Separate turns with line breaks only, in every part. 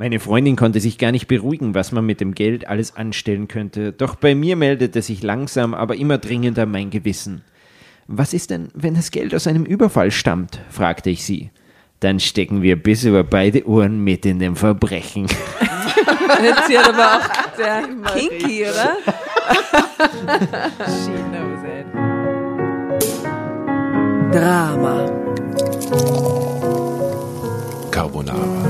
Meine Freundin konnte sich gar nicht beruhigen, was man mit dem Geld alles anstellen könnte. Doch bei mir meldete sich langsam, aber immer dringender mein Gewissen. Was ist denn, wenn das Geld aus einem Überfall stammt? fragte ich sie. Dann stecken wir bis über beide Ohren mit in dem Verbrechen.
Jetzt wird aber auch der kinky, oder? She knows it. Drama.
Carbonara.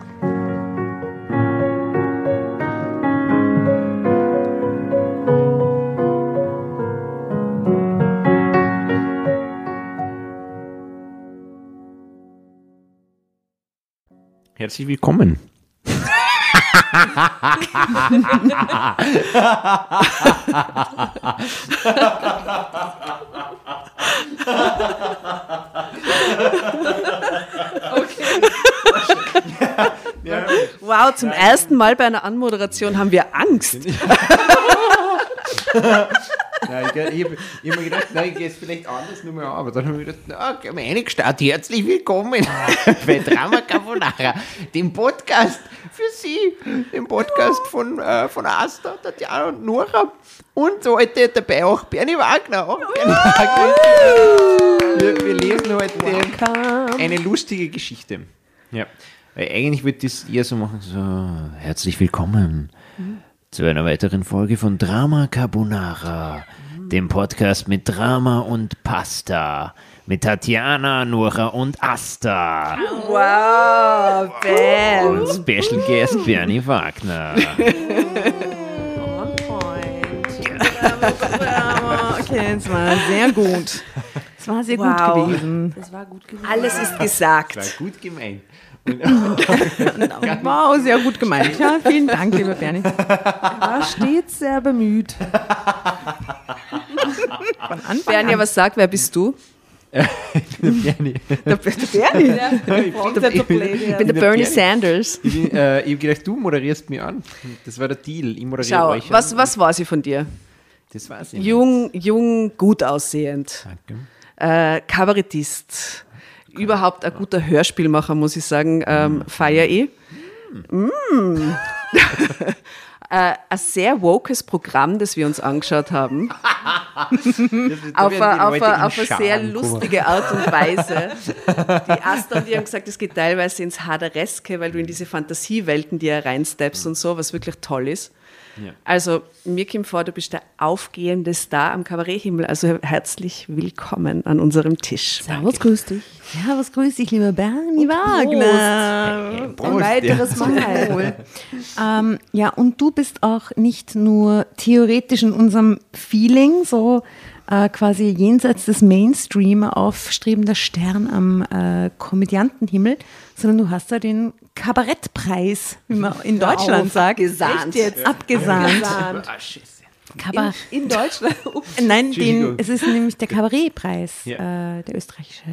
Herzlich willkommen.
Wow, zum ersten Mal bei einer Anmoderation haben wir Angst.
Nein, ich, ich habe hab mir gedacht, nein, ich gehe es vielleicht anders nur mal an, aber dann habe ich gedacht, na, gehen wir reingestartet. Herzlich willkommen bei Drama Carbonara, dem Podcast für Sie, dem Podcast von, äh, von Asta, Tatjana und Nora und heute dabei auch Bernie Wagner. Auch Bernie Wagner. Wir, wir lesen heute eine lustige Geschichte. Ja, weil eigentlich würde ich das eher so machen, so, herzlich willkommen. Zu einer weiteren Folge von Drama Carbonara, dem Podcast mit Drama und Pasta. Mit Tatjana, Nora und Asta.
Wow, Bam.
Und Special Guest Bernie Wagner.
Okay, es war sehr gut. Es war sehr
Wow.
gut gewesen.
Das war gut gewesen. Alles ist gesagt.
Das war gut gemeint.
Wow, sehr gut gemeint. Ja, vielen Dank, lieber Bernie.
War stets sehr bemüht.
Von Anfang
Bernie,
an.
was sagt, wer bist du?
Bernie.
Der, der Bernie.
Ich bin,
Ich bin der Bernie Sanders.
Ich, bin, äh, ich habe gedacht, du moderierst mich an. Das war der Deal. Ich moderiere
Schau,
euch
was,
an.
was war sie von dir?
Das weiß ich nicht.
Jung, jung, gut aussehend.
Danke.
Äh, Kabarettist. Überhaupt ein guter Hörspielmacher, muss ich sagen. Ähm, Feier ich. Mm. äh, ein sehr wokes Programm, das wir uns angeschaut haben. auf eine, sehr lustige Art und Weise. Die Asta und die haben gesagt, es geht teilweise ins Hadereske, weil du in diese Fantasiewelten, die reinsteppst und so, was wirklich toll ist.
Ja.
Also, mir kommt vor, du bist der aufgehende Star am Kabaretthimmel. Also, herzlich willkommen an unserem Tisch.
Servus, grüß dich. Servus, grüß dich, lieber Bernie Wagner.
Prost,
Ein weiteres
ja.
Mal. ähm, ja, und du bist auch nicht nur theoretisch in unserem Feeling, so äh, quasi jenseits des Mainstream aufstrebender Stern am äh, Komödiantenhimmel, sondern du hast da den Kabarettpreis, wie man in Deutschland
auf,
sagt.
abgesahnt.
Echt jetzt? Abgesahnt.
Abgesahnt.
Ah.
Kabar
In, in Deutschland.
Nein, den, es ist nämlich der Kabarettpreis,
Ja.
äh, der österreichische.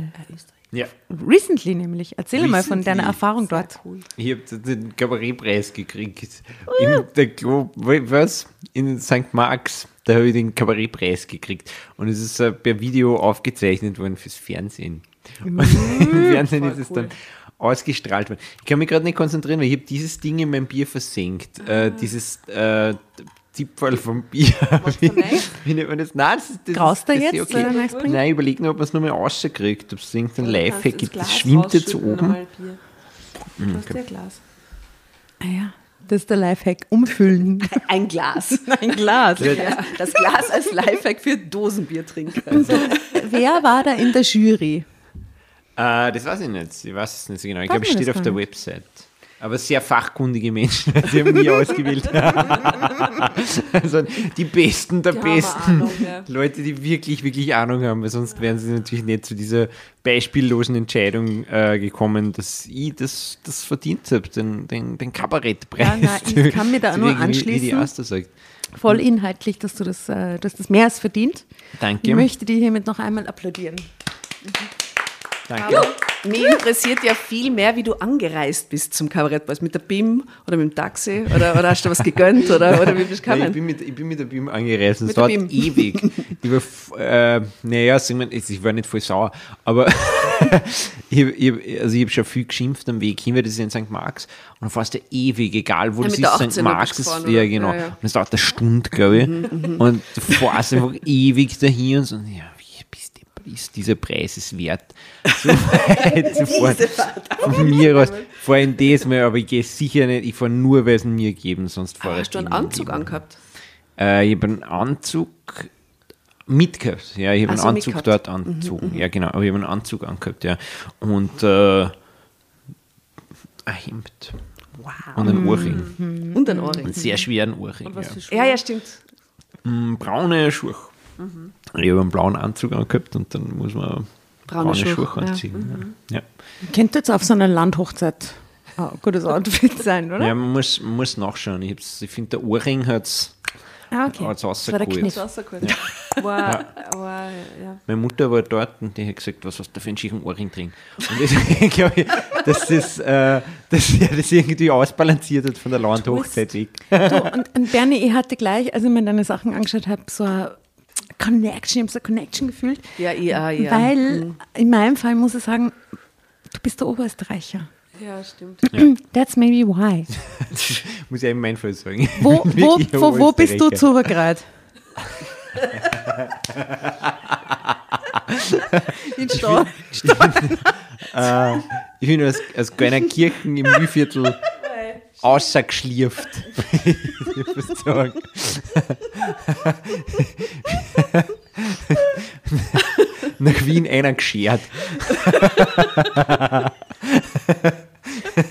Ja,
Recently nämlich. Erzähl mal von deiner
Recently.
Erfahrung dort.
ich habe den Kabarettpreis gekriegt. In der Glo was? In St. Marx. Da habe ich den Kabarettpreis gekriegt. Und es ist äh, per Video aufgezeichnet worden fürs Fernsehen. Und Im Fernsehen ist es dann ausgestrahlt worden. Ich kann mich gerade nicht konzentrieren, weil ich habe dieses Ding in meinem Bier versenkt. Äh, dieses äh, Zipfel vom Bier. Wie, wie nennt man das? Nein, das, ist- das
Graust du
ist, das
jetzt,
ist okay.
äh?
Nein, ich überlege nur, ob man es nochmal rauskriegt, ob es irgendein Lifehack gibt. Das schwimmt jetzt oben.
Du hast ja Glas.
Ah ja, das ist der Lifehack. Umfüllen.
Ein Glas.
Ein Glas.
Ja, das Glas als Lifehack für Dosenbiertrinker.
Wer war da in der Jury?
Äh, das weiß ich nicht. Ich weiß es nicht so genau. Ich glaube, es steht auf der Website. Aber sehr fachkundige Menschen. Sie haben mich ausgewählt. also die Besten der
Die
Besten.
Ahnung, ja.
Leute, die wirklich, wirklich Ahnung haben, weil sonst wären sie natürlich nicht zu dieser beispiellosen Entscheidung äh, gekommen, dass ich das, das verdient habe, den, den, den Kabarettpreis.
Ja, nein, ich kann mir da nur
wie- Wie die
anschließen.
Sagt.
Voll inhaltlich, dass du das, äh, dass das mehr als verdient.
Danke.
Ich möchte dir hiermit noch einmal applaudieren.
Danke.
Mich interessiert ja viel mehr, wie du angereist bist zum Kabarettpreis. Mit der BIM oder mit dem Taxi? Oder, oder hast du was gegönnt? Oder, oder wie bist du
Nein, ich,
gekommen?
bin mit, ich bin mit der BIM angereist. Es dauert ewig. Ich war, äh, naja, sagen wir, ich war nicht voll sauer, aber ich, ich, also ich habe schon viel geschimpft am Weg hin, weil das ist in St. Marx und dann fährst du ewig, egal wo
Ja,
das ist,
18er
St. Marx ist, ja genau.
Ja, ja.
Und es dauert eine Stunde, glaube ich. Und du fährst einfach ewig dahin und so, ja, ist dieser Preis es wert, so weit zu fahren. Von mir aus fahre ich das mal, aber ich gehe sicher nicht, ich fahre nur, weil es mir geben, sonst fahre
Aber
ich
hast du einen Anzug angehabt?
Äh, ich habe einen Anzug mitgehabt. Ja, ich habe einen
Ach so,
Anzug
mitgehabt.
dort angezogen. Ja, genau. Aber ich habe einen Anzug angehabt, ja. Und äh, ein Hemd. Und einen Ohrring.
Und ein Ohrring.
Einen sehr schweren Ohrring. Ja.
Ja, ja, stimmt.
Mm, Braune Schuhe. Ich habe einen blauen Anzug angehabt und dann muss man
Braune
braune,
Schuhe,
Schuhe,
ja.
anziehen. Ja.
Könnte jetzt auf so einer Landhochzeit ein gutes Outfit sein,
Ja.
oder?
ja, man muss, man muss nachschauen. Ich, ich finde, der Ohrring hat es
Ah, okay. Das war der. Kniff.
War, war, ja.
Meine Mutter war dort und die hat gesagt, was hast du für einen schicken Ohrring drin? Und deswegen glaube ich, dass das, äh, dass er das irgendwie ausbalanciert hat von der Landhochzeit weg.
Du, und, und Bernie, ich hatte gleich, als ich mir deine Sachen angeschaut habe, so eine Connection, ich habe so eine Connection gefühlt.
Ja, ja, ja.
Weil in meinem Fall muss ich sagen, du bist der Oberösterreicher.
Ja, stimmt.
That's maybe why.
Muss ich in meinem Fall sagen.
Wo,
Ich bin
wo, wo, wo bist du zugergrad? In Stadt.
Ich bin aus, aus kleiner Kirchen im Mühlviertel außergeschlierft. Ich muss sagen. Nach Wien einer geschert.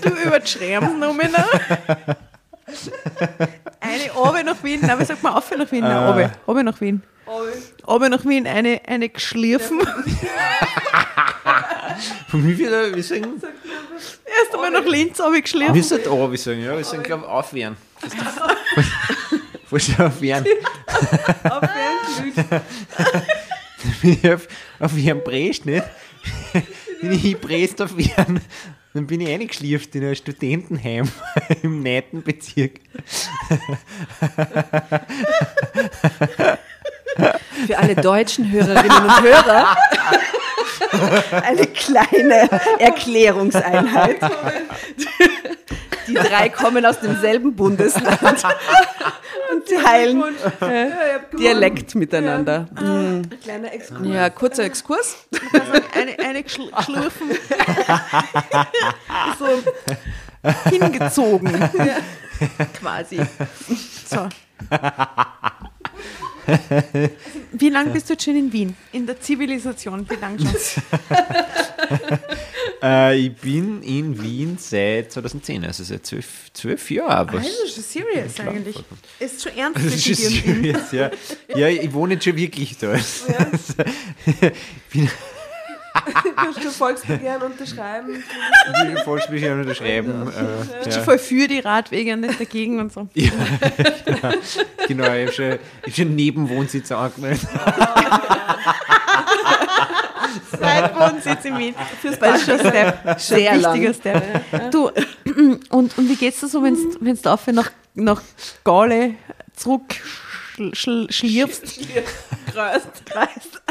Du überschreibst noch mal noch. Eine Obe nach Wien, nein, wie sagt man auf nach Wien? Nein, Obe, Obe nach Wien. Obe nach Wien, eine, eine geschliffen.
Von Mühlviertel, wir sagen,
Erst einmal nach Linz, Obe
wir
geschliffen.
sind da, wir sagen, ja, wir sagen, glaube aufwehren. Wo schon aufwehren? bin ich auf, auf ihren Brest, nicht? bin ich in Brest auf ihren, dann bin ich eingeschlieft in ein Studentenheim im Neitenbezirk.
Für alle deutschen Hörerinnen und Hörer eine kleine Erklärungseinheit. Die drei kommen aus demselben Bundesland und teilen Dialekt miteinander. Mhm.
Kleiner Exkurs.
Ja, kurzer Exkurs.
Eine, eine geschliffen. so hingezogen. Quasi. So. Wie lange bist du jetzt schon in Wien? In der Zivilisation, wie lange schon?
Äh, ich bin in Wien seit 2010, also seit zwölf, zwölf Jahren.
Also schon serious eigentlich. Ist schon ernst dir
schon serious, ja. ja, ich wohne jetzt schon wirklich da.
Kannst du Volksbegehren unterschreiben?
Ich will Volksbeschwerden unterschreiben. Äh,
Bist
ja.
du voll für die Radwege und nicht dagegen und so.
Genau, ich habe schon, hab schon Nebenwohnsitz angemeldet.
Zweitwohnsitz in Wien. Fürs das ist schon ein Step.
Sehr
ein
lang.
wichtiger Step. Du, und, und wie geht's dir so, wenn du dafür nach, nach Gale zurück schl, schl, schlierfst?
Kreist.
Kreist.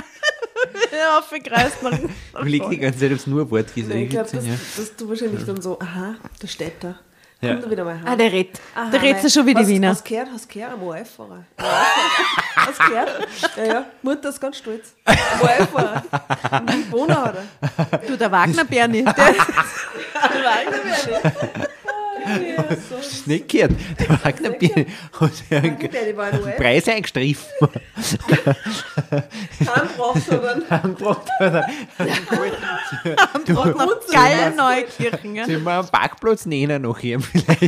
ja, verkreist nach, nach
Ich liege die ganze Zeit aufs Nurwort
Ich glaube, dass,
Ja.
dass du wahrscheinlich dann so, aha, da steht er.
Ja.
Kommt er wieder mal
Ah, der redet.
Aha,
Der redet
nein.
so wie die
hast,
Wiener.
Hast du gehört, hast du gehört, am OF-Fahrer? Hast du gehört? Ja, ja, Mutter ist ganz stolz. Am OF-Fahrer. Wie Wohner hat er.
Du, der Wagner Berni. Der,
Das ist nicht gehört. Der Wagner Bier hat ja einen. Preis eingestriffen.
Kein braucht sondern
Angebracht hat er.
nach Gallneukirchen.
Sollen wir einen Parkplatz nehmen noch hier vielleicht?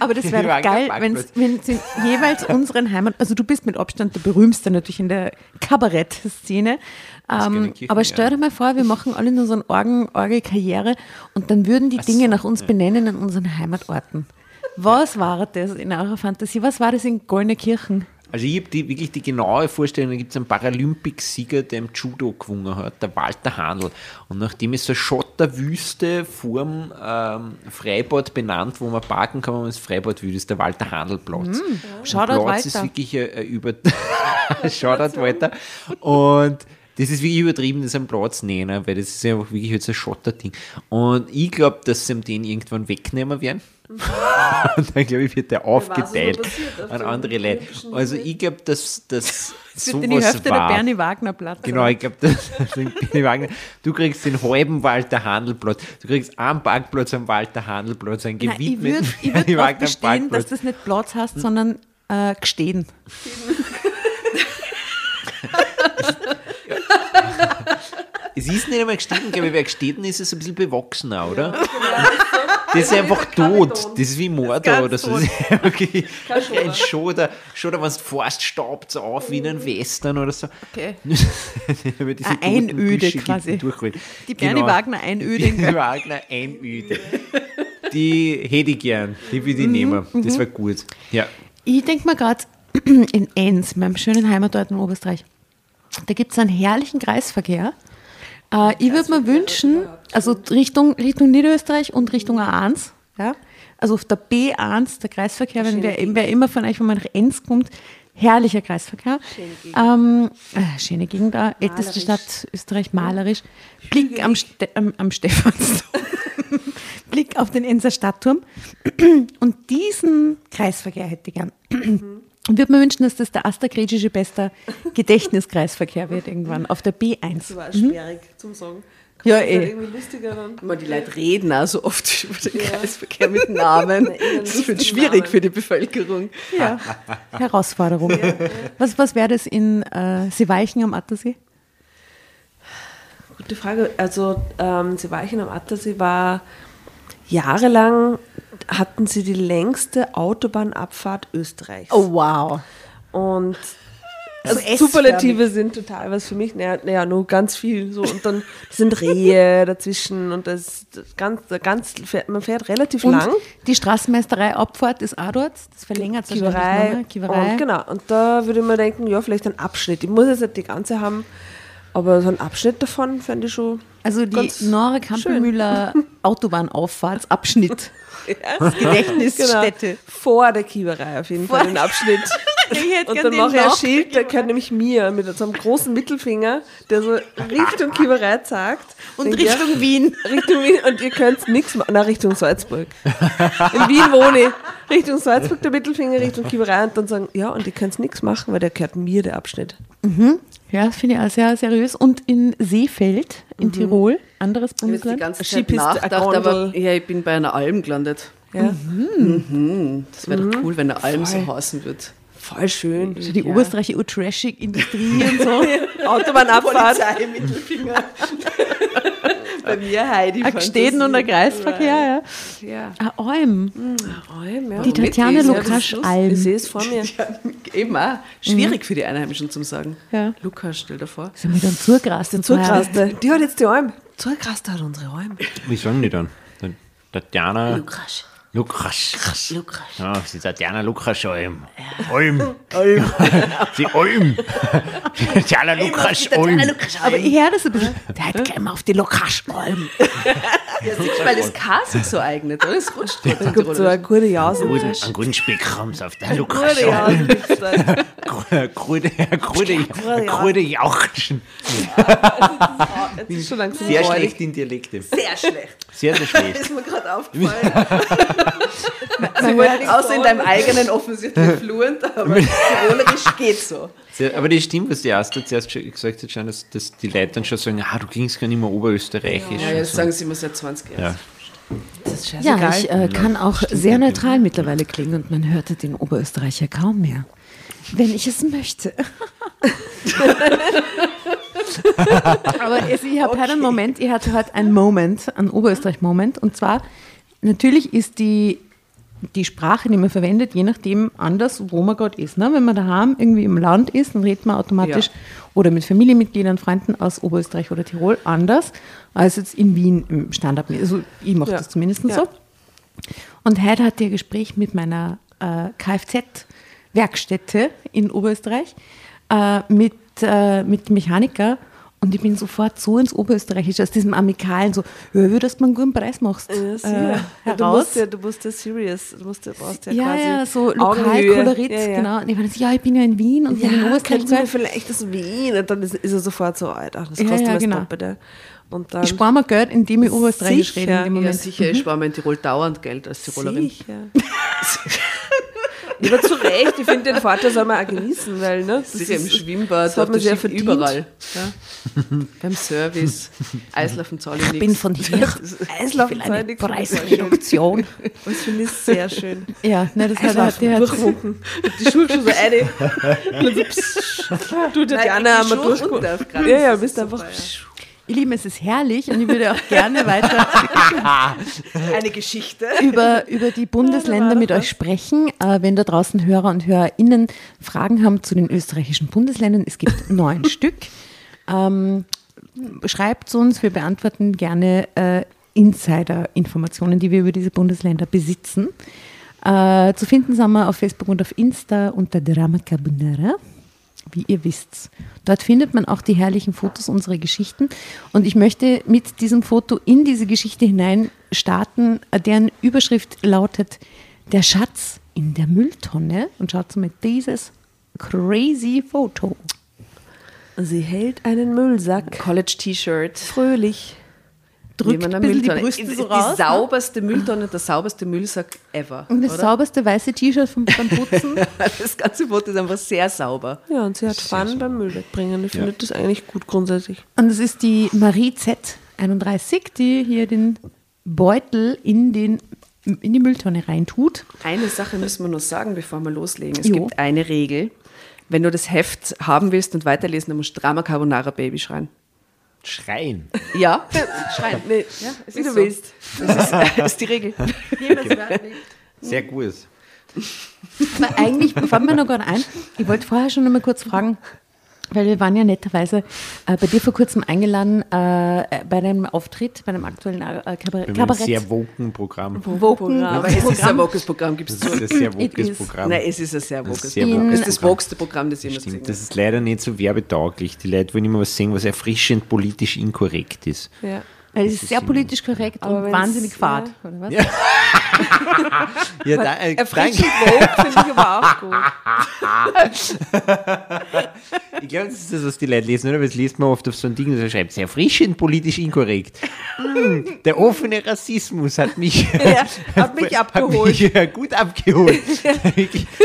Aber das wäre doch geil, wenn sie jeweils unseren Heimat, also du bist mit Abstand der berühmste natürlich in der Kabarett-Szene. Ähm, aber stell
ja.
dir mal vor, wir machen alle so eine Orgen, Orgel-Karriere und dann würden die Dinge nach uns benennen in unseren Heimatorten. Was war das in eurer Fantasie? Was war das in Goldene-Kirchen?
Also ich habe die, wirklich die genaue Vorstellung, da gibt es einen Paralympicsieger, der im Judo gewonnen hat, der Walter Handel. Und nachdem ist so eine Schotterwüste vorm ähm, Freibad benannt, wo man parken kann, wenn man ins Freibad will, ist der Walter Handel-Platz.
Hm.
Und
Shoutout
Platz ist
Walter.
wirklich äh, äh, über... Shoutout Walter. Und das ist wirklich übertrieben, das am Platz nehmen, weil das ist ja einfach wirklich jetzt ein Schotterding. Und ich glaube, dass sie den irgendwann wegnehmen werden. Und dann glaube ich, wird der aufgeteilt
auf
an andere Leute. Also ich glaube, dass das
in die
sowas
Hälfte der
war.
Bernie Wagner-Platz.
Genau, ich glaube, das sind Bernie Wagner. Du kriegst den halben Walter Handelplatz. Du kriegst einen Parkplatz am Walter Handelplatz, einen
Nein, ich
gewidmeten
würde ich würd darauf
Wagner
bestehen, dass
Parkplatz.
das nicht Platz heißt, sondern äh, gestehen.
Es ist nicht einmal gestanden, glaube ich, wer gestanden ist, ist ein bisschen bewachsener, oder?
Genau,
Das ist einfach tot. Das ist wie Mordor oder so.
Schoder.
ein Schoder. Schoder, wenn du fährst, staubt so auf wie in einem Western oder so.
Okay. Eine Einöde
Büsche
quasi.
durchholt.
Die Bernie Wagner Einöde in
Die Bernie Wagner Einöde. Die hätte ich gern. Die würde ich
Mhm,
nehmen. Das war gut. Ja.
Ich denke mal gerade in Enns, meinem schönen Heimatort in Oberösterreich, da gibt es einen herrlichen Kreisverkehr. Äh, ich würde mir wünschen, also Richtung, Richtung Niederösterreich und Richtung A1, ja? also auf der B1, der Kreisverkehr, wenn wer, wer immer von euch, wenn man nach Enns kommt, herrlicher Kreisverkehr. Ähm, äh, schöne Gegend da, älteste. Stadt Österreich, malerisch. Blick am, Ste am, am Stephansdom. Blick auf den Enser Stadtturm. Und diesen Kreisverkehr hätte ich gern. Und würde mir wünschen, dass das der astergrätsche bester Gedächtniskreisverkehr wird irgendwann auf der
Das
B1.
war schwierig zum Sagen.
Ja,
Das ist
eh.
irgendwie lustiger dann.
Immer die Leute reden auch so oft über den
Ja.
Kreisverkehr mit Namen. Das wird schwierig
Namen.
für die Bevölkerung.
Ja, Herausforderung. Was, was wäre das in äh, Seeweichen am Attersee?
Gute Frage. Also, ähm, Seeweichen am Attersee war jahrelang, hatten sie die längste Autobahnabfahrt Österreichs.
Oh, wow.
Und
Also.
Superlative sind total was für mich. Naja, naja, nur ganz viel. So. Und dann sind Rehe dazwischen und das, das ganz, ganz, man fährt relativ
Und
lang.
die Straßenmeisterei Abfahrt ist auch dort. Das verlängert sich
Kiewerei.
Kiewerei.
Und genau. Und da würde ich mir denken, ja, vielleicht ein Abschnitt. Ich muss jetzt nicht die ganze haben, aber so ein Abschnitt davon fände ich schon.
Also die Kampelmüller Autobahnauffahrtsabschnitt. Das Gedächtnisstätte.
Genau. Vor der Kiewerei auf jeden Fall den Abschnitt. Und dann mache ich ein Schild,
der
der gehört nämlich mir, mit so einem großen Mittelfinger, der so Richtung Kiewerei zeigt.
Und
ja,
Richtung Wien.
Richtung Wien und ihr könnt nichts machen. Na, Richtung Salzburg. In Wien wohne ich. Richtung Salzburg der Mittelfinger, Richtung Kiewerei und dann sagen, ja, und ihr könnt nichts machen, weil der gehört mir, der Abschnitt.
Ja, das finde ich auch sehr seriös. Und in Seefeld in Tirol, anderes
Ich habe die
Bundesland.
ganze Zeit nachgedacht,
eine
aber ja, ich bin bei einer Alm gelandet. Ja. Mhm. Das wäre doch cool, wenn der Alm so heißen wird.
Voll schön.
So die Oberösterreicher U-Trashig-Industrie und so.
Autobahnabfahrt.
Polizei, Mittelfinger.
Bei mir Heidi.
Ein Gsteden und ein Kreisverkehr, ja.
Ja.
Ein Alm.
Räum, ja.
Die Tatjana
ist
Lukasch-Alm.
Ich sehe es vor mir.
Ja, eben auch. Schwierig für die Einheimischen zum Sagen.
Ja.
Lukas, stell dir vor.
Sind wir dann?
Zugraste. Die hat jetzt die Alm. Zugraste hat unsere Alm.
Wie sagen die dann? Tatjana
Lukas.
Lukas.
Lukas.
Ja, sie Tatjana Lukas Olm. Olm. Olm. Sie Olm. Tatjana Lukas Olm.
Aber ich höre das ein bisschen. Der hat gleich mal auf die Lukasch-Alm.
Ja, siehst du, weil das K sich so eignet, oder? Das rutscht gut.
Da gibt es so eine gute Jause.
Guten, einen guten Speck haben sie auf der Lukas
Gute
Olm. krude, krude Jauchschen. Sehr schlecht in Dialekte.
Sehr schlecht.
Sehr, sehr schlecht.
Ist mir gerade aufgefallen. Sie wollten außer in deinem eigenen offensichtlich fluent, aber tirolerisch geht so.
Aber das stimmt, was die Asta zuerst schon gesagt hat, schon, dass, dass die Leute dann schon sagen, ah, du klingst gar nicht mehr oberösterreichisch.
Ja, jetzt
so.
sagen sie immer seit 20 Jahren.
Ja.
Das ist
Ja,
scheißegal.
ich äh, kann auch sehr neutral mittlerweile klingen und man hörte den Oberösterreicher kaum mehr. Wenn ich es möchte. Aber ich habe heute einen Moment, ich hatte heute einen Moment, einen Oberösterreich-Moment. Und zwar, natürlich ist die, die Sprache, die man verwendet, je nachdem anders, wo man gerade ist. Ne? Wenn man daheim irgendwie im Land ist, dann redet man automatisch
Ja.
oder mit Familienmitgliedern, Freunden aus Oberösterreich oder Tirol anders als jetzt in Wien im Standard. Also ich mache
Ja.
das zumindest
Ja.
so. Und heute hatte ich ein Gespräch mit meiner äh, Kfz-Werkstätte in Oberösterreich äh, mit, äh, mit Mechaniker und ich bin sofort so ins Oberösterreichische, aus diesem Amikalen, so, ja, wie dass du einen guten Preis machst,
Ja,
äh,
sicher. Ja, du
heraus.
musst ja, du musst ja serious, du musst ja, brauchst ja,
Ja,
quasi
ja, so
Augenhöhe.
Lokalkolorit,
ja, ja.
genau. Und ich war so, ja, ich bin ja in Wien und bin in
Ja,
Oberösterreich.
wir vielleicht das Wien und dann ist, ist er sofort so, Alter, das
Ja,
kostet
ja,
mir das
genau.
Doppelte. Und dann
Ich spare mir Geld, indem ich Oberösterreichisch rede in dem
Ja,
Moment.
sicher, ich spare mir in Tirol dauernd Geld als Tirolerin.
Sicher. Aber zu Recht, ich finde, den Vater soll man auch genießen, weil, ne? Das
Sicher im
ist-
Schwimmbad,
das hat man sehr verdient.
überall. Ja. Beim Service, Eislaufen zahle ich
Ich bin
nichts.
von hier.
Eislaufen
Ich will eine
zahlt nichts.
Preisreduktion.
Das finde ich sehr schön.
ja, ne, das hat, hat
Durchwunken. Die Schuhe schon so eine. Du, Tatjana, haben wir durchgeguckt. Ja, ja, bist einfach.
Ihr Lieben, es ist herrlich und ich würde auch gerne weiter
Eine Geschichte.
über, über die Bundesländer mit euch sprechen. Äh, wenn da draußen Hörer und HörerInnen Fragen haben zu den österreichischen Bundesländern, es gibt neun Stück. Ähm, schreibt uns, wir beantworten gerne äh, Insider-Informationen, die wir über diese Bundesländer besitzen. Äh, zu finden sind wir auf Facebook und auf Insta unter Drama Carbonara wie ihr wisst. Dort findet man auch die herrlichen Fotos unserer Geschichten. Und ich möchte mit diesem Foto in diese Geschichte hinein starten, deren Überschrift lautet Der Schatz in der Mülltonne. Und schaut mal dieses crazy Foto.
Sie hält einen Müllsack.
College-T-Shirt.
Fröhlich.
Drückt ein bisschen die
Mülltonne.
Brüste
die,
so
die
raus. ne?
sauberste Mülltonne, der sauberste Müllsack ever.
Und das
oder?
sauberste weiße T-Shirt vom, beim Putzen.
Das ganze Foto ist einfach sehr sauber.
Ja, und sie hat Fun beim Müll wegbringen. Ich finde das eigentlich gut grundsätzlich.
Und es ist die Marie Z31, die hier den Beutel in, den, in die Mülltonne reintut.
Eine Sache müssen wir noch sagen, bevor wir loslegen. Es
Jo.
gibt eine Regel. Wenn du das Heft haben willst und weiterlesen, dann musst du Drama Carbonara Baby schreien.
Schreien.
Ja, schreien.
Nee,
Ja, es
wie
ist
du
so.
willst.
Das ist, das ist die Regel.
Sehr gut.
Aber eigentlich fällt mir noch gerade ein, ich wollte vorher schon noch mal kurz fragen, weil wir waren ja netterweise äh, bei dir vor kurzem eingeladen äh, bei deinem Auftritt, bei einem aktuellen äh, Kabarett.
Bei einem sehr woken Programm.
Woken,
Aber es ist ein wokes Programm, gibt es zu.
ist ein sehr wokes. Programm.
Nein, es ist ein sehr wokes Programm. Es ist das wokeste Programm, das jemals
Stimmt,
gesehen
das ist leider nicht so werbetauglich. Die Leute wollen immer was sehen, was erfrischend politisch inkorrekt ist.
Ja.
Weil es ist sehr politisch korrekt
Aber
und wahnsinnig fad.
ja.
Oder was?
Ja, da, äh,
Erfrischend Vogue finde ich aber auch gut.
Ich glaube, das ist das, was die Leute lesen, oder? Weil das liest man oft auf so ein Ding, das schreibt, sehr erfrischend, politisch inkorrekt. Hm, der offene Rassismus hat mich,
Ja, hat mich abgeholt.
Hat mich, gut abgeholt.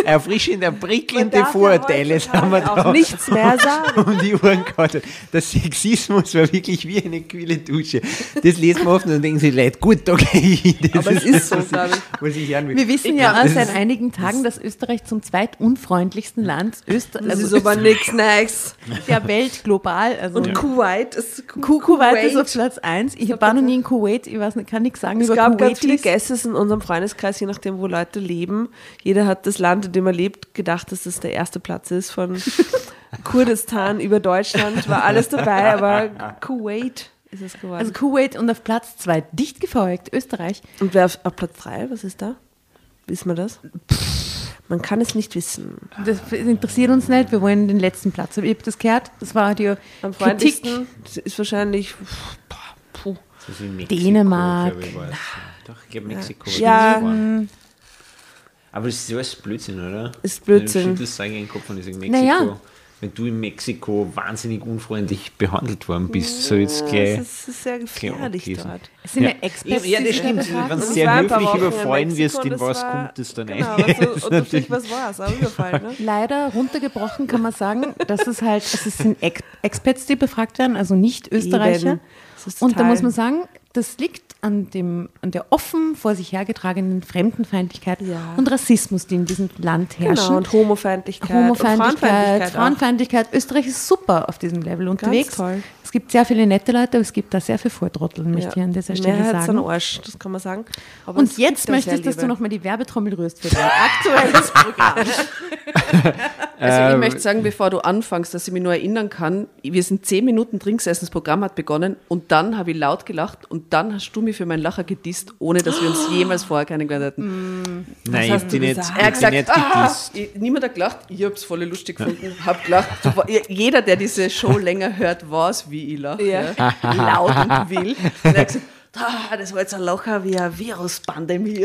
Erfrischende, prickelnde
ja
Vorurteile haben wir
Auch
da
nichts mehr sagen.
um die Ohren gehauen. Der Sexismus war wirklich wie eine kühle Dusche. Das lesen wir oft und dann denken sich Leute, gut, okay. Das
Aber es ist so, glaube ich.
was ich hören will.
Wir wissen
Ich
ja
glaub,
auch seit
ist-
einigen Tagen, dass Österreich zum zweitunfreundlichsten Land Öster
Das
also
ist aber nichts Neues.
der Welt global. Also
Und Kuwait ist Ku-
Ku- Kuwait ist auf Platz 1. Ich war noch nie in Kuwait, ich weiß nicht, kann nichts sagen
Es
über
gab
Kuwait.
ganz viele Guesses in unserem Freundeskreis, je nachdem, wo Leute leben. Jeder hat das Land, in dem er lebt, gedacht, dass das der erste Platz ist. Von Kurdistan über Deutschland war alles dabei, aber Kuwait ist es geworden.
Also Kuwait und auf Platz 2 dicht gefolgt, Österreich.
Und wer auf, auf Platz 3, was ist da? Wissen wir das? Man kann es nicht wissen.
Das interessiert uns nicht, wir wollen den letzten Platz. Ich habe das gehört, das war die
Am
Kritik.
freundlichsten ist wahrscheinlich. Puh.
Das ist Mexiko,
Dänemark.
ich. Doch, ich glaube Mexiko.
Ja.
das. Aber das ist alles Blödsinn, oder?
Ist Blödsinn.
Wenn du schüttelst, sage ich in den Kopf und ich sage Mexiko.
Naja.
Wenn du in Mexiko wahnsinnig unfreundlich behandelt worden bist, so jetzt gleich.
Es ist sehr gefährlich dort.
Es sind ja,
Ja.
Experts.
Ja,
die
das stimmt. Wenn du sehr höflich überfallen wirst, in was
war-
kommt es dann
Genau,
ein?
und
natürlich-
was war es? Überfallen, ne?
Leider runtergebrochen kann man sagen, dass es halt, es sind Ex Expats, die befragt werden, also nicht Österreicher. Und da muss man sagen, das liegt an, dem, an der offen vor sich hergetragenen Fremdenfeindlichkeit
Ja.
und Rassismus, die in diesem Land herrschen.
Genau, und Homofeindlichkeit. und
Homofeindlichkeit,
Frauenfeindlichkeit.
Frauenfeindlichkeit. Österreich ist super auf diesem Level unterwegs.
toll.
Es gibt sehr viele nette Leute, aber es gibt da sehr viel Vortrotteln, möchte ich
Ja.
an dieser
Die
Stelle
Mehrheit
sagen.
Arsch, das kann man sagen. Aber
Und jetzt möchte ich, dass du
Liebe.
nochmal die Werbetrommel rührst für dein aktuelles Programm.
Also
Ähm,
ich möchte sagen, bevor du anfängst, dass ich mich nur erinnern kann, wir sind zehn Minuten drin gesessen, das Programm hat begonnen und dann habe ich laut gelacht und dann hast du mich für meinen Lacher gedisst, ohne dass wir uns jemals vorher kennengelernt hätten.
Nein, ich
hast du
nicht,
gesagt?
ich
Er hat gesagt,
nicht
ah, ich, niemand hat gelacht, ich habe es voll lustig gefunden, hab gelacht. Jeder, der diese Show länger hört, weiß, wie ich lache.
Ja.
Ja. Laut und wild. Und er hat gesagt, ah, das war jetzt ein Lacher wie eine Viruspandemie.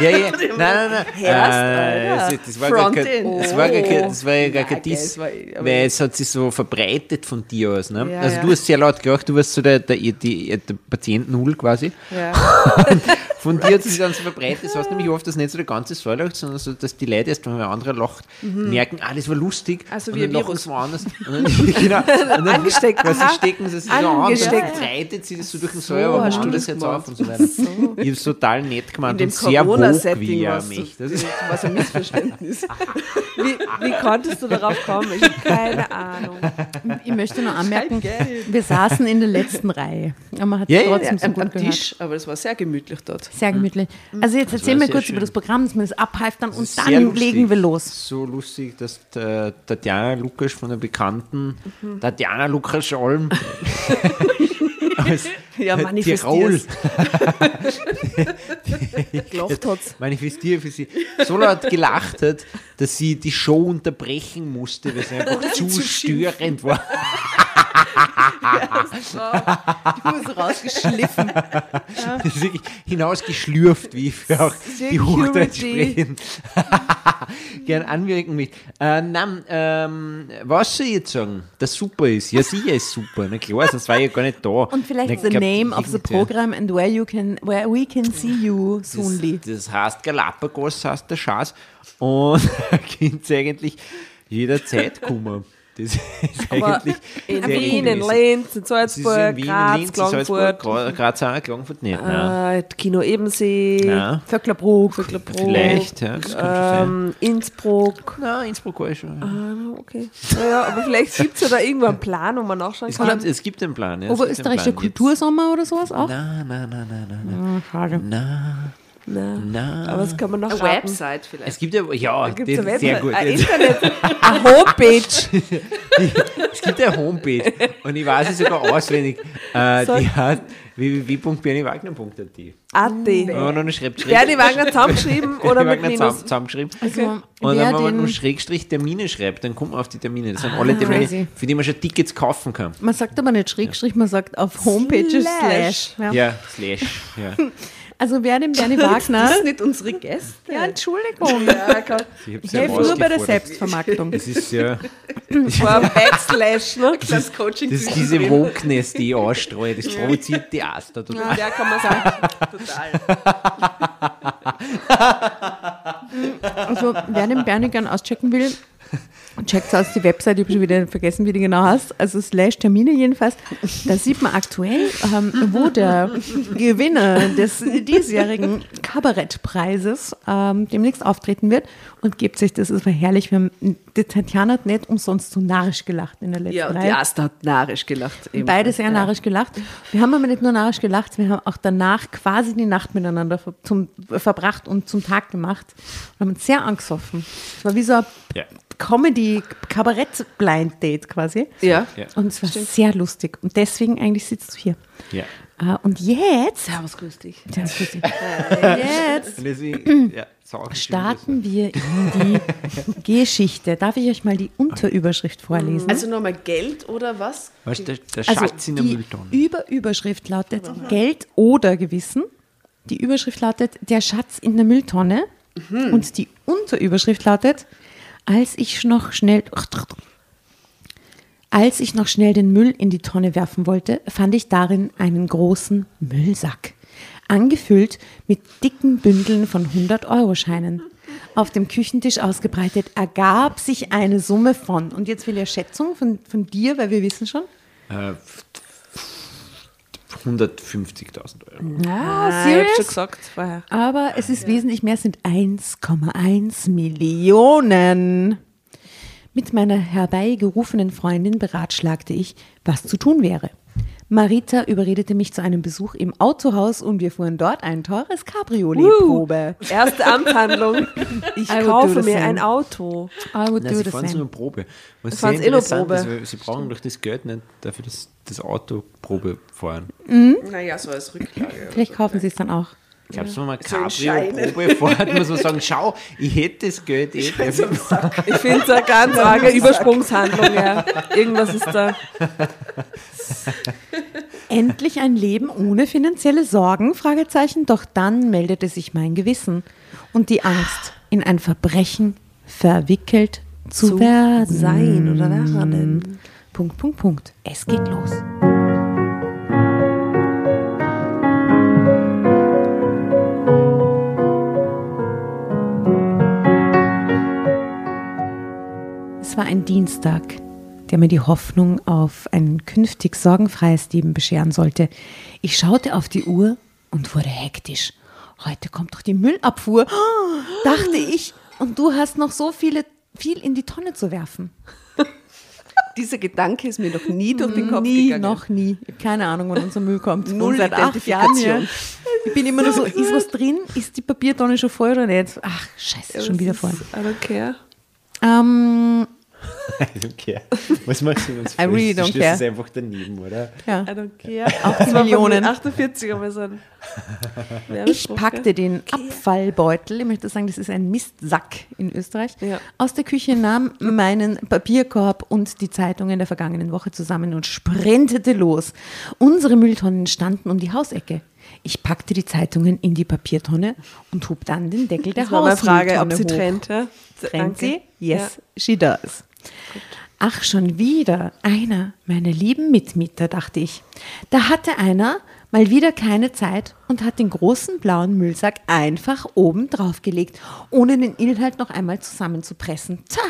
Ja, ja. Nein, nein, nein. Äh, das, das war gar kein,
Front-in.
das war gar kein, das war ja gar
Nein,
kein Diss, weil es hat sich so verbreitet von dir aus. Ne?
Ja,
also du hast sehr laut gelacht, du warst so der, der, die, der Patient Null quasi.
Ja.
Von dir hat es sich dann so verbreitet. Das heißt nämlich oft, dass nicht so der ganze Saal lacht, sondern so, dass die Leute erst, wenn ein anderer lacht, merken, ah, das war lustig.
Also
und
wie
dann
ein
lachen
Virus.
sie woanders. Und dann, genau. Und dann
Angesteckt,
Quasi
aha.
stecken sie sich so an, dann verbreitet sie das so durch den Saal, aber
hast
hast
du
das jetzt
gemacht.
auf und so weiter. Ich habe es total nett
In
gemacht
dem
und sehr woke,
Corona-Setting
wie er mich.
du.
Das
war so ein Missverständnis.
Wie, wie konntest du darauf kommen? Ich habe keine Ahnung.
Ich möchte nur anmerken, wir saßen in der letzten Reihe. Aber man hat
Ja,
es
ja,
trotzdem
am,
so
am
gut gehört.
Tisch, aber es war sehr gemütlich dort.
Sehr gemütlich. Also jetzt erzähl mir kurz
schön.
über das Programm, dass wir das abhalftern und dann
lustig.
legen wir los.
So lustig, dass Tatjana Lukas von der bekannten Tatjana Lukas Olm aus
Ja,
Tirol
manifestier's. Gelacht hat's.
manifestiert für sie so laut gelacht hat, dass sie die Show unterbrechen musste, weil es einfach zu störend war.
Rausgeschliffen.
Das ist wirklich hinausgeschlürft, wie ich für auch die. Hochdeutsch sprechen gern anwirken möchte. Äh, nein, ähm, was soll ich jetzt sagen, das super ist? Ja, sicher ist super. Na klar, sonst war ich ja gar nicht da.
Und vielleicht
Na,
the
glaub,
name of the program and where you can, where we can see you soonly.
Das, das heißt Galapagos, heißt der Schatz. Und könnt eigentlich jederzeit kommen. Das ist eigentlich
In
sehr
Wien, in. Linz, in Salzburg,
in Wien, in
Graz,
Linz, in Salzburg,
Klagenfurt,
Gra- Graz auch, Klagenfurt nicht. Nein.
äh, Kino Ebensee,
Nein.
Vöcklerbruck.
Vöcklerbruck,
Vielleicht, ja, das kann schon sein.
ähm, Innsbruck.
Nein, Innsbruck war ich schon.
Ah, okay. Naja, aber vielleicht gibt es ja da irgendwo einen Plan, wo man nachschauen
Es
kann.
gibt, es gibt einen Plan. Ja,
Oberösterreichischer Kultursommer oder sowas auch?
Nein, nein, nein, nein, nein, nein.
Ah, schade.
nein,
Nein.
nein.
Aber das kann man
Eine
nachschauen.
Website vielleicht.
Es gibt ja, ja,
Gibt's
das
eine
ist sehr
Website,
gut.
ein Internet, eine Homepage.
Es gibt eine Homepage und ich weiß sie sogar auswendig. Äh, die heißt www.berniewagner.at.
AT.
Und dann schreibt
Bernie Wagner zusammengeschrieben oder mit
Wagner
Minus?
zusammen, zusammengeschrieben.
Also,
Und wenn man nur Schrägstrich Termine schreibt, dann kommt man auf die Termine. Das sind alle Termine,
crazy.
für die man schon Tickets kaufen kann.
man sagt aber nicht Schrägstrich, man sagt auf Homepages
Slash.
Slash. Ja.
Ja, slash. Ja.
Also wer dem Bernie
Das
Wagner.
ist nicht unsere Gäste.
Ja, Entschuldigung.
Ja, Gott.
Ich
helfe nur bei der. Selbstvermarktung.
Es ist ja
War Backslash, ne?
Das Coaching
das ist diese Wokeness, die ich ausstreue, das provoziert die Aster total.
Ja, der kann man sagen.
Also, wer den Bernie gern auschecken will, checkt aus die Website, ich habe schon wieder vergessen, wie die genau heißt, also slash Termine jedenfalls. Da sieht man aktuell, ähm, wo der Gewinner des diesjährigen Kabarettpreises ähm, demnächst auftreten wird und gebt sich, das ist herrlich, wir haben, die Tatjana hat nicht umsonst so narrisch gelacht in der letzten
Ja, und
Reihe.
die Asta hat narrisch gelacht. ebenfalls.
Beide sehr narrisch gelacht. Wir haben aber nicht nur narrisch gelacht, wir haben auch danach quasi die Nacht miteinander ver zum, verbracht und zum Tag gemacht. Wir haben uns sehr angesoffen. Es war wie so ein
Ja.
Comedy-Kabarett-Blind-Date quasi.
Ja.
Ja.
Und es war sehr lustig. Und deswegen eigentlich sitzt du hier.
Ja.
Äh, Und jetzt,
Servus, grüß dich.
sehr lustig. jetzt
Und deswegen, ja,
starten wir in die Geschichte. Darf ich euch mal die Unterüberschrift vorlesen?
Also nochmal Geld oder was?
Weißt du, der,
Also
Schatz in der
die
Mülltonne.
Überüberschrift lautet Geld oder Gewissen. Die Überschrift lautet Der Schatz in der Mülltonne. Und die Unterüberschrift lautet Als ich noch schnell als ich noch schnell den Müll in die Tonne werfen wollte, fand ich darin einen großen Müllsack, angefüllt mit dicken Bündeln von 100-Euro-Scheinen. Auf dem Küchentisch ausgebreitet ergab sich eine Summe von, und jetzt will ich Schätzung von, von dir, weil wir wissen schon,
Äh, 150.000 Euro.
Ah,
Ah, ich hab
serious?
schon gesagt vorher.
Aber es ist wesentlich mehr, es sind 1,1 Millionen. Mit meiner herbeigerufenen Freundin beratschlagte ich, was zu tun wäre. Marita überredete mich zu einem Besuch im Autohaus und wir fuhren dort ein teures Cabriolet-Probe.
Erste Amtshandlung. Ich
I
kaufe mir
same.
ein Auto.
I would
Nein,
do
sie fahren so
same.
eine Probe. Was sehr
eh nur
interessant
Probe.
ist, sie brauchen doch das Geld nicht dafür, dass das Auto Probe fahren.
Naja, so als Rücklage.
Vielleicht kaufen sie es dann auch.
Glaubst du, wenn man
So in Scheinen.
Cabrio-Probe fährt, muss man sagen, schau, ich hätte das Geld eh.
Ich finde es eine ganz arge Übersprungshandlung. Ja. Irgendwas ist da.
Endlich ein Leben ohne finanzielle Sorgen? Fragezeichen. Doch dann meldete sich mein Gewissen und die Angst, in ein Verbrechen verwickelt zu,
Zu
werden.
sein oder werden.
Punkt, Punkt, Punkt. Es geht los. Es war ein Dienstag, der mir die Hoffnung auf ein künftig sorgenfreies Leben bescheren sollte. Ich schaute auf die Uhr und wurde hektisch. Heute kommt doch die Müllabfuhr, dachte ich. Und du hast noch so viele, viel in die Tonne zu werfen.
Dieser Gedanke ist mir noch nie durch den Kopf
nie,
gegangen.
noch nie. Ich hab keine Ahnung, wann unser Müll kommt.
Null
seit acht Jahren hier. Ich bin immer nur so, ist was drin? Ist die Papiertonne schon voll oder nicht? Ach, scheiße, ist schon wieder voll.
I don't care.
Ähm,
I don't care. Was machst du, es
I really don't care.
es einfach daneben, oder?
ja.
I don't care.
8 Millionen.
48 aber so ein
Ich packte den Abfallbeutel, ich möchte sagen, das ist ein Mistsack in Österreich,
Ja.
aus der Küche, nahm meinen Papierkorb und die Zeitungen der vergangenen Woche zusammen und sprintete los. Unsere Mülltonnen standen um die Hausecke. Ich packte die Zeitungen in die Papiertonne und hob dann den Deckel der
Das war meine Frage, ob
Hausmülltonne
sie
hoch.
trennt. Ja?
Trennt
Danke.
sie? Yes, she does. Ach, schon wieder einer meiner lieben Mitmieter, dachte ich. Da hatte einer mal wieder keine Zeit und hat den großen blauen Müllsack einfach oben drauf gelegt, ohne den Inhalt noch einmal zusammenzupressen. Tja,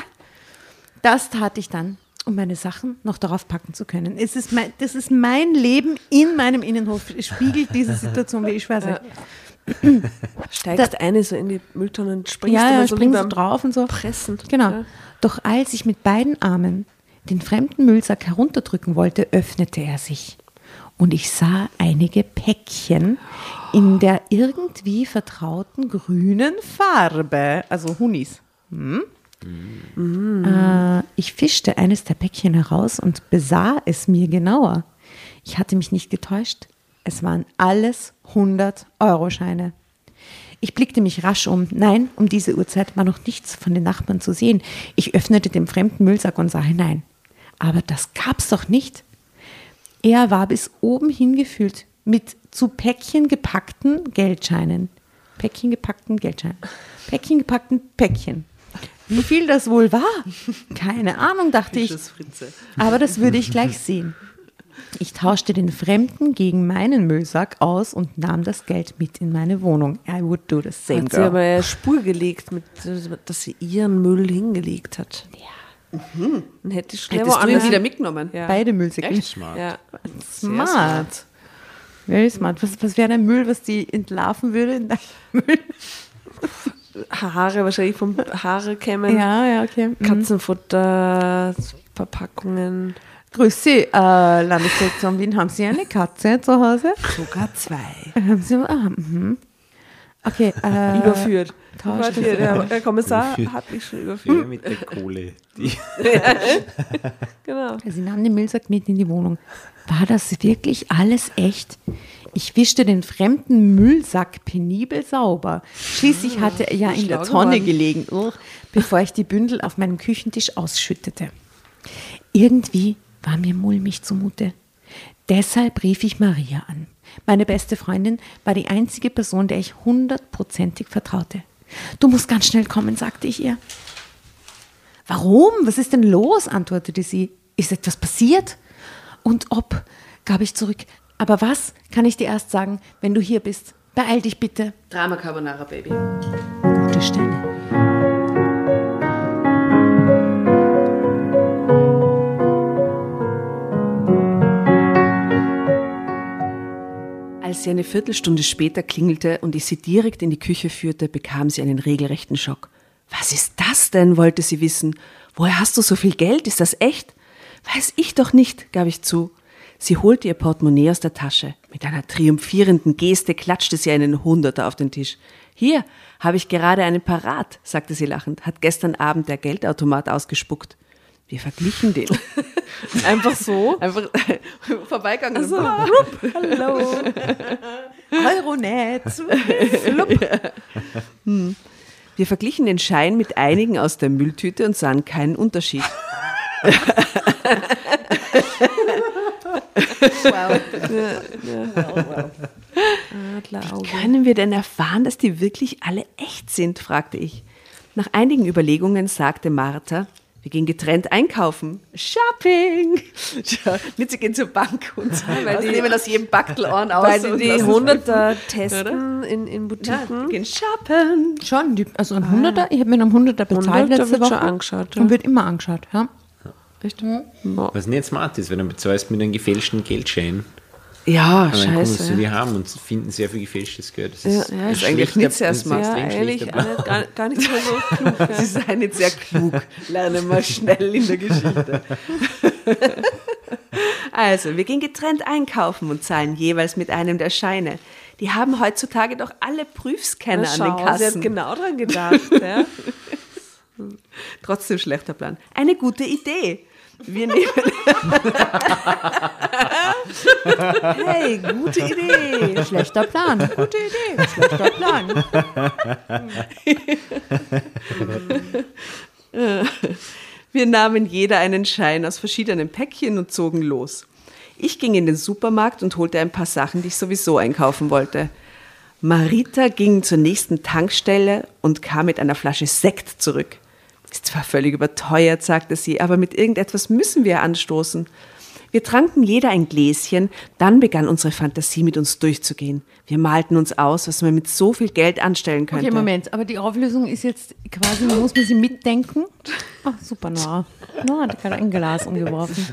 das tat ich dann, um meine Sachen noch darauf packen zu können. Es ist mein, das ist mein Leben in meinem Innenhof. Es spiegelt diese Situation, wie ich weiß nicht.
Steigst eine so in die Mülltonne und springst
Ja, ja,
so
springen
wie
so drauf und so.
Pressen.
Genau.
Ja.
Doch als ich mit beiden Armen den fremden Müllsack herunterdrücken wollte, öffnete er sich. Und ich sah einige Päckchen in der irgendwie vertrauten grünen Farbe. Also Hunis. Hm? Äh, ich fischte eines der Päckchen heraus und besah es mir genauer. Ich hatte mich nicht getäuscht. Es waren alles 100-Euro-Scheine. Ich blickte mich rasch um. Nein, um diese Uhrzeit war noch nichts von den Nachbarn zu sehen. Ich öffnete den fremden Müllsack und sah hinein. Aber das gab's doch nicht. Er war bis oben hingefüllt mit zu Päckchen gepackten Geldscheinen. Päckchen gepackten Geldscheinen. Päckchen gepackten Päckchen. Wie viel das wohl war? Keine Ahnung, dachte ich. Aber das würde ich gleich sehen. Ich tauschte den Fremden gegen meinen Müllsack aus und nahm das Geld mit in meine Wohnung. I would do the same,
Hat sie
girl.
aber eine Spur gelegt, mit, dass sie ihren Müll hingelegt hat. Ja. Dann hätte ich schnell
Hättest du ihn wieder mitgenommen?
Ja.
Beide Müllsäcke.
Echt?
Smart.
Ja.
Smart. Very smart. Was, was wäre der Müll, was die entlarven würde? in deinem Müll?
Haare, wahrscheinlich vom Haare kämen.
Ja, ja, okay. Mhm.
Katzenfutter, Verpackungen.
Grüß Sie, äh, Landesdirektion Wien. Haben Sie eine Katze zu Hause?
Sogar zwei.
Haben Sie, ah, mhm. Okay, äh,
Überführt.
Tausch das-
der, der Kommissar
Überführt.
hat mich schon überführt.
Ja, mit der Kohle. Die
Genau.
Sie nahm den Müllsack mit in die Wohnung. War das wirklich alles echt? Ich wischte den fremden Müllsack penibel sauber. Schließlich hatte er ja in der Tonne gelegen, bevor ich die Bündel auf meinem Küchentisch ausschüttete. Irgendwie war mir mulmig zumute. Deshalb rief ich Maria an. Meine beste Freundin war die einzige Person, der ich hundertprozentig vertraute. Du musst ganz schnell kommen, sagte ich ihr. Warum? Was ist denn los? antwortete sie. Ist etwas passiert? Und ob, gab ich zurück. Aber was, kann ich dir erst sagen, wenn du hier bist. Beeil dich bitte.
Drama Carbonara, Baby.
Gute Stelle.
Als sie eine Viertelstunde später klingelte und ich sie direkt in die Küche führte, bekam sie einen regelrechten Schock. Was ist das denn? wollte sie wissen. Woher hast du so viel Geld? Ist das echt? Weiß ich doch nicht, gab ich zu. Sie holte ihr Portemonnaie aus der Tasche. Mit einer triumphierenden Geste klatschte sie einen Hunderter auf den Tisch. Hier, habe ich gerade einen parat, sagte sie lachend, hat gestern Abend der Geldautomat ausgespuckt. Wir verglichen den.
Einfach so.
Einfach vorbeigegangen.
Also, hallo.
Euronet.
Wir verglichen den Schein mit einigen aus der Mülltüte und sahen keinen Unterschied.
Adlerauge.
Können wir denn erfahren, dass die wirklich alle echt sind? fragte ich. Nach einigen Überlegungen sagte Martha, wir gehen getrennt einkaufen. Shopping! Nicht, sie gehen zur Bank und so, weil die nehmen aus jedem Backel Ohren aus.
Weil die die Hunderter testen in, in
Ja,
Butiken.
die gehen shoppen.
Schon, die, also ein Hunderter, ich habe mir einen Hunderter bezahlt
Hunderter
letzte
wird
Woche.
schon angeschaut, ja.
Und wird immer angeschaut, ja.
Echt?
Was nicht smart ist, weil dann bezahlst du mit einem gefälschten Geldschein.
Ja,
Und dann kommen sie
scheiße.
die haben und finden sehr viel gefälschtes Geld. Das
Ja,
ist,
ja,
ein
ist eigentlich nicht
ein
smart.
Ja, ehrlich, nicht- gar, gar nicht so klug. Ja.
Sie seien jetzt sehr klug. Lernen wir schnell in der Geschichte. Also, wir gehen getrennt einkaufen und zahlen jeweils mit einem der Scheine. Die haben heutzutage doch alle Prüfscanner
Na,
an den
schau, sie hat
Kassen.
genau dran gedacht. ja.
Trotzdem schlechter Plan. Eine gute Idee. Wir nehmen. hey, gute Idee.
Schlechter Plan. Gute Idee. Schlechter Plan.
Wir nahmen jeder einen Schein aus verschiedenen Päckchen und zogen los. Ich ging in den Supermarkt und holte ein paar Sachen, die ich sowieso einkaufen wollte. Marita ging zur nächsten Tankstelle und kam mit einer Flasche Sekt zurück. Ist zwar völlig überteuert, sagte sie, aber mit irgendetwas müssen wir anstoßen. Wir tranken jeder ein Gläschen, dann begann unsere Fantasie mit uns durchzugehen. Wir malten uns aus, was man mit so viel Geld anstellen könnte.
Okay, Moment, aber die Auflösung ist jetzt quasi, man muss man sie mitdenken. Ach, super, Nora. Nora hat gerade ein Glas umgeworfen.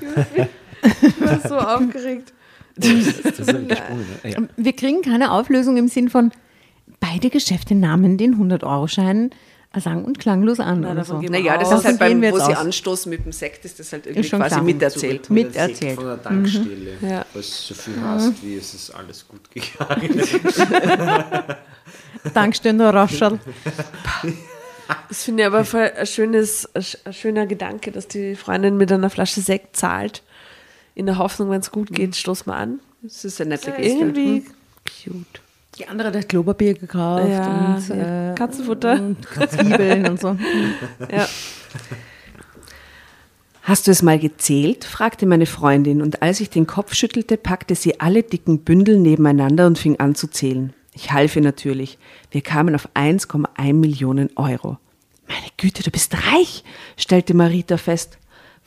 Ich war so aufgeregt.
Ne?
Wir kriegen keine Auflösung im Sinn von, beide Geschäfte nahmen den 100-Euro-Schein sang- und klanglos an. oder so.
Naja, das
Davon
ist halt beim,
wir
wo sie
aus.
anstoßen mit dem Sekt, ist das halt irgendwie
schon
quasi
klar.
miterzählt.
Mit
Mit Sekt
erzählt.
von der Tankstelle.
Ja.
Was so viel hast, wie es ist alles gut gegangen.
Herr Raschel.
Das finde ich aber voll ein, schönes, ein sch- ein schöner Gedanke, dass die Freundin mit einer Flasche Sekt zahlt. In der Hoffnung, wenn es gut geht, stoß mal an.
Das ist eine nette Geste.
Irgendwie cute.
Die andere hat Klopapier gekauft
Ja,
und
ja.
äh,
Katzenfutter.
und Zwiebeln und so.
Ja.
Hast du es mal gezählt? fragte meine Freundin, und als ich den Kopf schüttelte, packte sie alle dicken Bündel nebeneinander und fing an zu zählen. Ich half ihr natürlich. Wir kamen auf 1,1 Millionen Euro. Meine Güte, du bist reich, stellte Marita fest.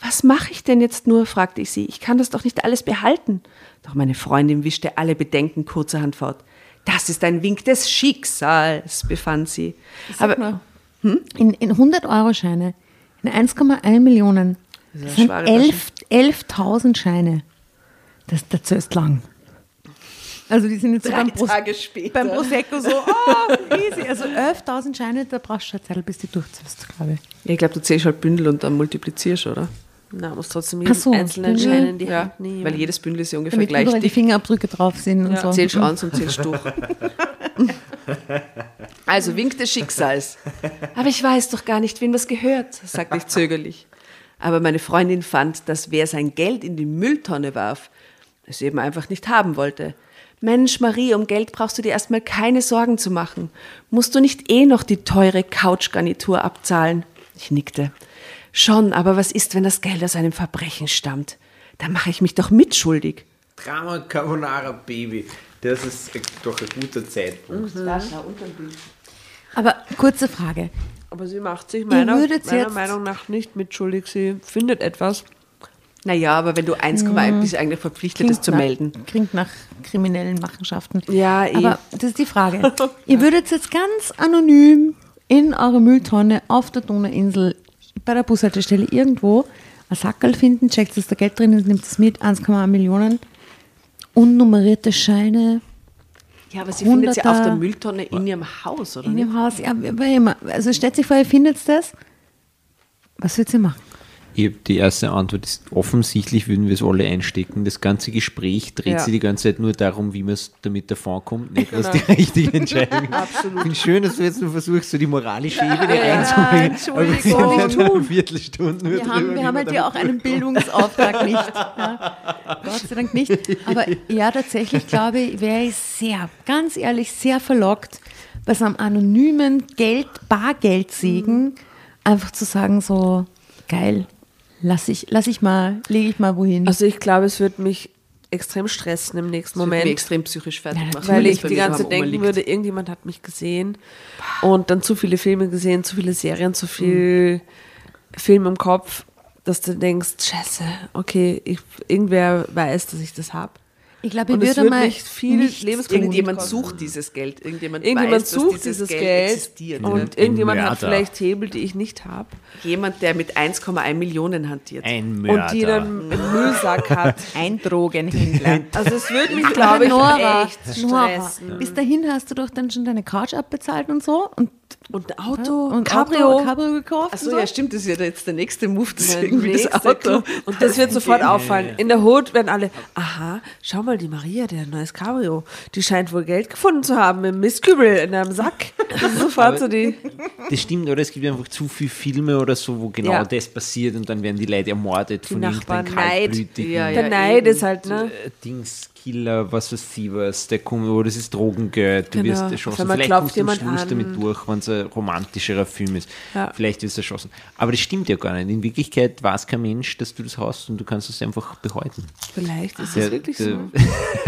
Was mache ich denn jetzt nur? fragte ich sie. Ich kann das doch nicht alles behalten. Doch meine Freundin wischte alle Bedenken kurzerhand fort. Das ist ein Wink des Schicksals, befand sie.
Aber
Aber
in, in 100-Euro-Scheine, in 1,1 Millionen,
Das
sind
eine schwere
11 11.000 Scheine. Das, das ist lang. Also die sind jetzt so
Drei
beim, Pros
Tage später.
beim Prosecco so, oh, easy. Also 11.000 Scheine, da brauchst du eine Zeit, bis du durchziehst, glaube ich.
ich glaube, du zählst halt Bündel und dann multiplizierst, oder?
Na, muss trotzdem jeden
so,
einzelnen
Bündel.
Schein in die
Ja,
Hand nehmen.
weil jedes Bündel ist ja ungefähr
Damit
gleich
überall die
dick.
Fingerabdrücke drauf sind und so.
Zählst eins und zählst durch. Also Wink des Schicksals. Aber ich weiß doch gar nicht, wem das gehört, sagte ich zögerlich. Aber meine Freundin fand, dass wer sein Geld in die Mülltonne warf, es eben einfach nicht haben wollte. Mensch, Marie, um Geld brauchst du dir erstmal keine Sorgen zu machen. Musst du nicht eh noch die teure Couchgarnitur abzahlen? Ich nickte. Schon, aber was ist, wenn das Geld aus einem Verbrechen stammt? Da mache ich mich doch mitschuldig.
Drama Carbonara Baby. Das ist doch ein guter Zeitpunkt.
Aber kurze Frage.
Aber sie macht sich meiner,
würdet
meiner Meinung nach nicht mitschuldig. Sie findet etwas.
Naja, aber wenn du 1,1 bist, eigentlich verpflichtet, das zu
nach,
melden.
Klingt nach kriminellen Machenschaften.
Ja, eh.
Aber das ist die Frage. Ihr würdet jetzt ganz anonym in eurer Mülltonne auf der Donauinsel bei der Bushaltestelle irgendwo ein Sackerl finden, checkt, dass da Geld drin ist, nimmt es mit, 1,1 Millionen, unnummerierte Scheine
Ja, aber sie findet sie auf der Mülltonne in ihrem Haus, oder
in ihrem Haus. Ja, aber immer. Also stellt sich vor, ihr findet das. Was würdet ihr machen?
Die erste Antwort ist offensichtlich würden wir es alle einstecken. Das ganze Gespräch dreht
Ja.
sich die ganze Zeit nur darum, wie man es damit davon kommt, nicht was die richtige Entscheidung ist. Absolut. Ich finde schön, dass du jetzt nur versuchst, so die moralische Ebene reinzubringen. Aber wir
Entschuldigung.
sind jetzt eine Viertelstunde
Wir haben,
drüber,
wir haben halt ja auch einen Bildungsauftrag nicht. Ja. Gott sei Dank nicht. Aber ja, tatsächlich glaube ich, wäre ich sehr, ganz ehrlich, sehr verlockt, bei so einem anonymen Geld, Bargeldsegen einfach zu sagen, so geil, lass ich, lass ich mal, lege ich mal wohin.
Also ich glaube, es wird mich extrem stressen im nächsten
Das würde mich
Moment.
extrem psychisch fertig machen.
Weil ich die ganze Zeit denken würde, irgendjemand hat mich gesehen und dann zu viele Filme gesehen, zu viele Serien, zu viel Film im Kopf, dass du denkst, scheiße, okay, ich, irgendwer weiß, dass ich das habe.
Ich glaube, ich
es
würde
wird
mal
mich viel.
Irgendjemand sucht dieses Geld. Irgendjemand,
Irgendjemand
weiß,
sucht
dass
dieses,
Geld,
Geld,
existiert.
und
Ein
irgendjemand hat vielleicht Hebel, die ich nicht habe
Jemand, der mit 1,1 Millionen hantiert.
Ein Mörder.
und die dann einen Müllsack hat.
Ein Drogenhändler.
Also es würde mich, glaube ich,
Nora,
echt
Nora,
stressen.
bis dahin hast du doch dann schon deine Couch abbezahlt und so und,
Und ein Auto,
und
Cabrio.
Auto, Cabrio gekauft.
Achso, ja, stimmt, das ist ja jetzt der nächste Move, das ist irgendwie das Auto.
Club. Und das wird sofort auffallen. In der Hut werden alle, aha, schau mal, die Maria, der hat ein neues Cabrio, die scheint wohl Geld gefunden zu haben im Mistkübel in einem Sack. Das ist sofort so die.
Das stimmt, oder es gibt einfach zu viele Filme oder so, wo genau
Ja.
das passiert und dann werden die Leute ermordet von
Nachbarn,
irgendeinem
Neid.
kaltblütigen
Ja,
Der
ja,
Neid ist halt, ne?
äh, Dings, Killer, was weiß ich was, der kommt, oh, das ist Drogengeld, du
Genau.
wirst erschossen. Vielleicht kommst du am Schluss
an.
damit durch, wenn es ein romantischerer Film ist.
Ja.
Vielleicht wirst du erschossen. Aber das stimmt ja gar nicht. In Wirklichkeit weiß kein Mensch, dass du das hast und du kannst es einfach behalten.
Vielleicht ist das wirklich so.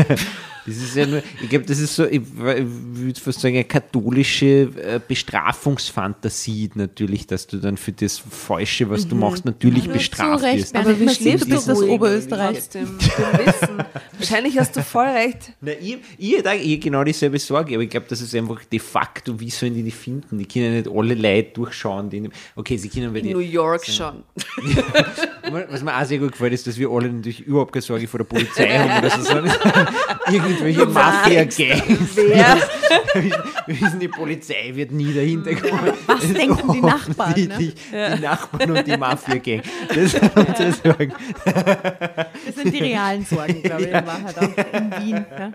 Das ist ja nur, ich glaube, das ist so, ich, ich würde fast sagen, eine katholische äh, Bestrafungsfantasie natürlich, dass du dann für das Falsche, was du machst, natürlich bestraft
zu Recht,
wirst.
Aber wie schläfst du
doch das Oberösterreich.
Aus dem, dem Wissen. Wahrscheinlich hast du voll recht.
Na, ich, ich hätte auch eh genau dieselbe Sorge, aber ich glaube, das ist einfach de facto, wie sollen die die finden? Die können nicht alle Leute durchschauen. Die, okay, sie können bei
In
die,
New York schon.
Was mir auch sehr gut gefällt, ist, dass wir alle natürlich überhaupt keine Sorge vor der Polizei haben oder so, sondern irgendwelche Mafia-Gangs. Wir wissen, die Polizei wird nie dahinter kommen.
Was denken die Nachbarn, ne?
Die Nachbarn und die Mafia-Gang. Das sind unsere Sorgen.
Das sind die realen Sorgen, glaube ich, in Wahrheit auch in Wien. Ja.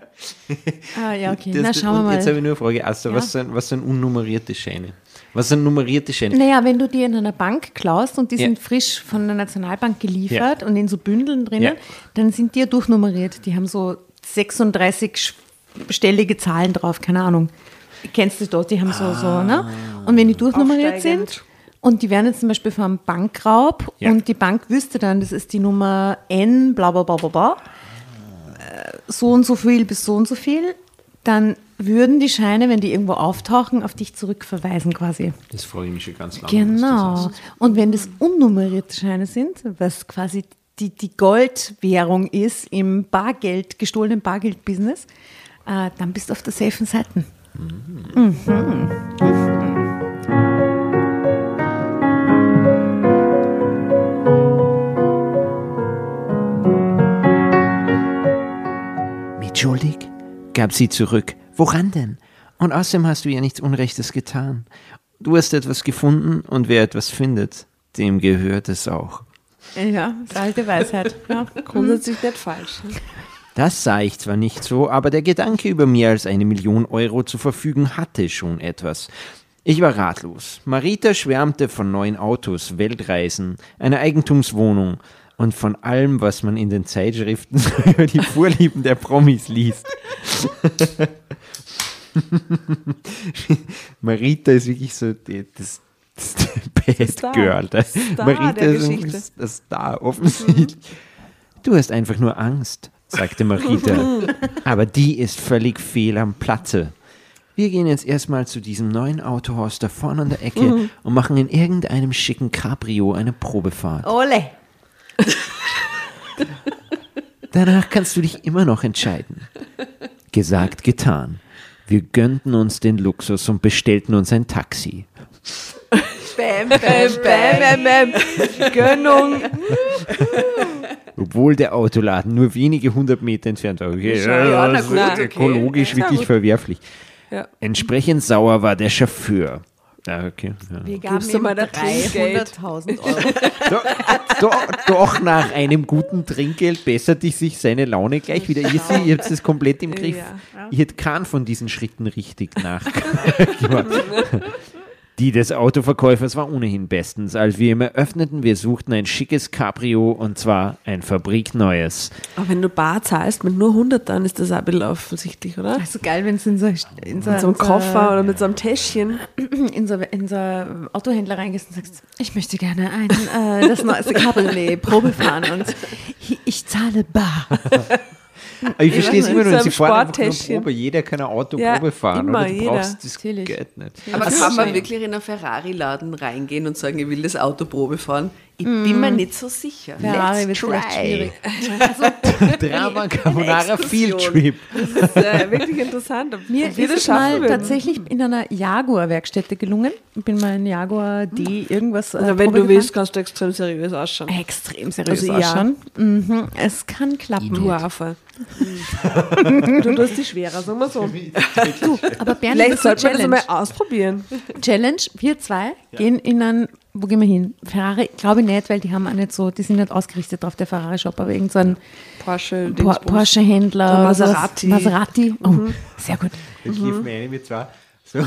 Ah, ja, okay.
Das,
Na, schauen wir
und Jetzt habe
mal.
ich nur eine Frage. Asta, was,
Ja.
sind, was sind unnummerierte Scheine? Was sind nummerierte Scheine?
Naja, wenn du die in einer Bank klaust und die
Ja.
sind frisch von der Nationalbank geliefert und in so Bündeln drinnen,
Ja.
dann sind die ja durchnummeriert. Die haben so 36 stellige Zahlen drauf, keine Ahnung. Kennst du das? Die haben so, so, ne? Und wenn die durchnummeriert sind Und die werden jetzt zum Beispiel vom Bankraub
Ja.
und die Bank wüsste dann, das ist die Nummer N, bla bla bla bla bla, äh, so und so viel bis so und so viel, dann würden die Scheine, wenn die irgendwo auftauchen, auf dich zurückverweisen quasi.
Das freue ich mich schon ganz lange. das
Genau. Und wenn das unnummerierte Scheine sind, was quasi die, die Goldwährung ist im Bargeld, gestohlenen Bargeld-Business, äh, dann bist du auf der safen Seite.
Mitschuldig? gab sie zurück. Woran denn? Und außerdem hast du ja nichts Unrechtes getan. Du hast etwas gefunden und wer etwas findet, dem gehört es auch.
Ja, das ist alte Weisheit. Ja.
Grundsätzlich nicht falsch.
Das sah ich zwar nicht so, aber der Gedanke über mehr als eine Million Euro zu verfügen hatte schon etwas. Ich war ratlos. Marita schwärmte von neuen Autos, Weltreisen, einer Eigentumswohnung und von allem, was man in den Zeitschriften über die Vorlieben der Promis liest. Marita ist wirklich so das Bad
Star.
Girl. Das,
Star
Marita
der
ist
Geschichte.
das, das Star offensichtlich. Du hast einfach nur Angst, sagte Marita. Aber die ist völlig fehl am Platze. Wir gehen jetzt erstmal zu diesem neuen Autohaus da vorne an der Ecke und machen in irgendeinem schicken Cabrio eine Probefahrt.
Ole!
Danach kannst du dich immer noch entscheiden. Gesagt, getan. Wir gönnten uns den Luxus und bestellten uns ein Taxi.
Bam, bam, bam, bam, bam. Gönnung.
Obwohl der Autoladen nur wenige hundert Meter entfernt war. Okay,
Ja, na
das ist
gut, okay.
ökologisch wirklich verwerflich.
Ja.
Entsprechend sauer war der Chauffeur. Ah, okay. Ja.
Wir
Gibst du mal da Trinkgeld?
300.000 Euro.
Doch, doch, doch nach einem guten Trinkgeld besserte sich seine Laune gleich wieder. Ihr ihr habt das komplett im Griff.
Ja.
Ich hätte keinen von diesen Schritten richtig nachgemacht. Die des Autoverkäufers war ohnehin bestens. Als wir ihm eröffneten, wir suchten ein schickes Cabrio und zwar ein fabrikneues.
Aber wenn du bar zahlst mit nur 100, dann ist das auch ein bisschen offensichtlich, oder?
Also geil, wenn es in so, in so,
Mit so einem Koffer oder mit so einem Täschchen.
in so, in so Autohändler reingehst und sagst, ich möchte gerne ein, äh, das neueste Cabriolet Probe fahren und ich, ich zahle bar.
Aber ich verstehe es immer nur, sie fahren einfach nur
Sporttäschchen.
Probe. Jeder kann ein Auto
Ja,
Probe fahren.
immer,
oder du
jeder.
brauchst das
Natürlich.
Geld nicht.
Aber
Das
kann man wirklich in einen Ferrari-Laden reingehen und sagen, ich will das Auto Probe fahren? Ich bin mir nicht so sicher.
Ferrari
Let's
wird
try.
schwierig.
Drama Carbonara Field. Trip.
Das ist äh, wirklich interessant. Ob
Mir
wir
ist
das
es mal
würden.
tatsächlich in einer Jaguar-Werkstätte gelungen. Ich bin mal in Jaguar D irgendwas. äh,
Also wenn
Probe
du willst,
gefahren.
kannst du extrem seriös ausschauen.
Extrem seriös
Also ja.
ausschauen. Mhm. Es kann klappen.
Du Hafer. du tust die schwerer, sagen wir so.
Aber Bernd,
Vielleicht sollte man das
Challenge.
einmal ausprobieren.
Challenge, wir zwei gehen in ein, wo gehen wir hin? Ferrari, glaube ich nicht, weil die haben auch nicht so, die sind nicht ausgerichtet auf der Ferrari-Shop, aber irgend so ein
Porsche,
Por. Porsche-Händler.
Maserati. Mhm.
Maserati. Oh, sehr gut.
Dann kiffen wir eine mit zwei. So,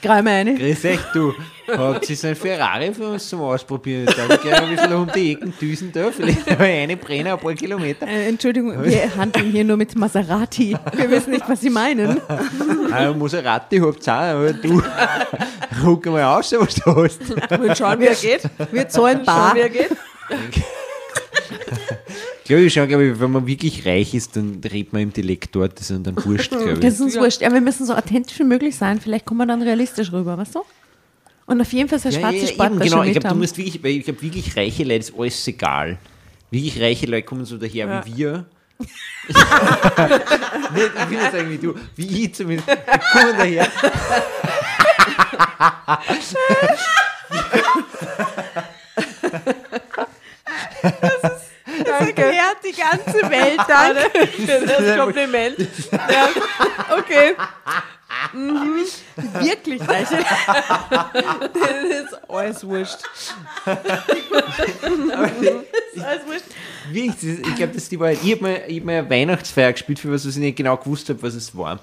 Greif mal eine.
grüß euch, du. Habt ihr so ein Ferrari für uns zum Ausprobieren? Da habe ich gerne ein bisschen um die Ecken düsen da. Vielleicht aber eine Brenner, ein paar Kilometer.
Äh, Entschuldigung, wir handeln hier nur mit Maserati. Wir wissen nicht, was Sie meinen.
Ein Maserati habt ihr auch, aber du. Guck mal aus, was du hast.
Wir schauen, wie er geht.
Wir zahlen bar.
Schauen, wie er geht.
Ich glaube, ich schon, glaube ich, wenn man wirklich reich ist, dann redet man im Dialekt dort, das ist dann wurscht, glaube
Das
ich.
ist uns wurscht. Ja, wir müssen so authentisch wie möglich sein. Vielleicht kommen wir dann realistisch rüber, weißt du? Und auf jeden Fall so eine schwarze
eben,
Sportwäsche
genau, ich glaube, du musst wirklich, weil ich glaube, wirklich reiche Leute ist alles egal. Wirklich reiche Leute kommen so daher
Ja.
wie wir. Nicht, ich will nicht sagen wie du, wie ich zumindest. Die kommen daher.
erklärt die ganze Welt dann.
Das Kompliment. Ja. Okay.
Wirklich reiche.
Das ist alles wurscht.
Alles wurscht.
Wirklich, das ist- ich glaube, das ist die Wahrheit. Ich habe mal, ich hab mal eine Weihnachtsfeier gespielt, für was ich nicht genau gewusst habe, was es war.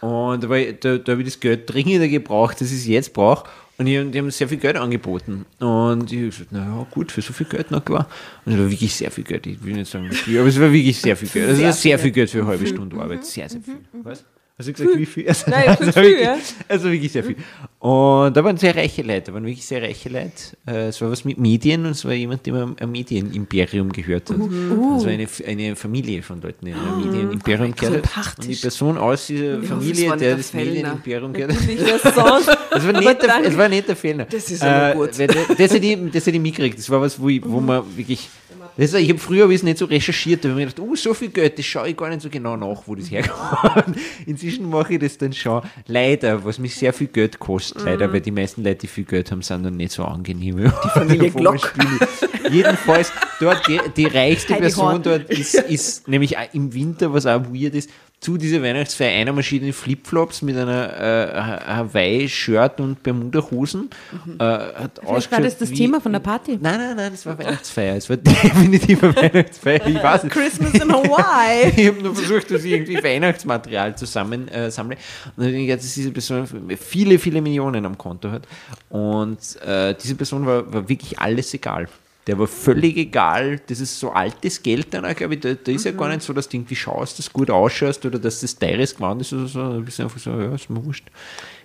Und da, da, da habe ich das Geld dringender gebraucht, das ich jetzt brauche. Und die, haben- die haben sehr viel Geld angeboten. Und ich habe gesagt, naja, gut, für so viel Geld, na klar. Und es war wirklich sehr viel Geld. Ich will nicht sagen, wie viel, aber es war wirklich sehr viel Geld. Also es war sehr viel Geld für eine halbe Stunde Arbeit. Sehr, sehr viel. Was? Hast du gesagt, wie viel? Also,
Nein, ich
also,
viel,
wirklich,
ja.
also wirklich sehr viel. Und da waren sehr reiche Leute, da waren wirklich sehr reiche Leute. Äh, Es war was mit Medien und es war jemand, der ein Medienimperium gehört hat.
Uh.
Also eine, eine Familie von Leuten, die ein Medienimperium gehört hat. Und die Person aus dieser
hoffe, es
Familie,
war nicht
der das
Fellner.
Medienimperium gehört hat. Es war nicht, der, es war nicht der Fehler.
Das ist aber
Äh,
gut.
Das, das hätte ich, das hätte ich mitgekriegt. Das war was, wo, ich, wo man wirklich. Das war, ich habe früher hab nicht so recherchiert, da habe ich mir gedacht, oh, so viel Geld, das schaue ich gar nicht so genau nach, wo das herkommt. Inzwischen mache ich das dann schon. Leider, was mich sehr viel Geld kostet, leider, weil die meisten Leute, die viel Geld haben, sind dann nicht so angenehm. Die
Familie Glock.
Jedenfalls, dort die, die reichste
Heidi
Person
Horn.
dort ist, ist nämlich auch im Winter, was auch weird ist, zu dieser Weihnachtsfeier einer Maschine Flipflops mit einer äh, Hawaii-Shirt und Bermuda-Hosen. Äh, hat
Vielleicht war das das Thema von der Party.
Nein, nein, nein, das war Weihnachtsfeier. Es war definitiv eine Weihnachtsfeier. Ich weiß nicht.
Christmas in Hawaii.
Ich habe nur versucht, dass ich irgendwie Weihnachtsmaterial zusammen äh, sammle. Und dann habe ich dass diese Person viele, viele Millionen am Konto hat. Und äh, diese Person war, war wirklich alles egal. Der war völlig egal. Das ist so altes Geld dann, glaube ich. Da, da ist ja gar nicht so, dass du irgendwie schaust, dass du gut ausschaust oder dass das teures Gewand ist oder so. Da bist du einfach so, ja, ist mir wurscht.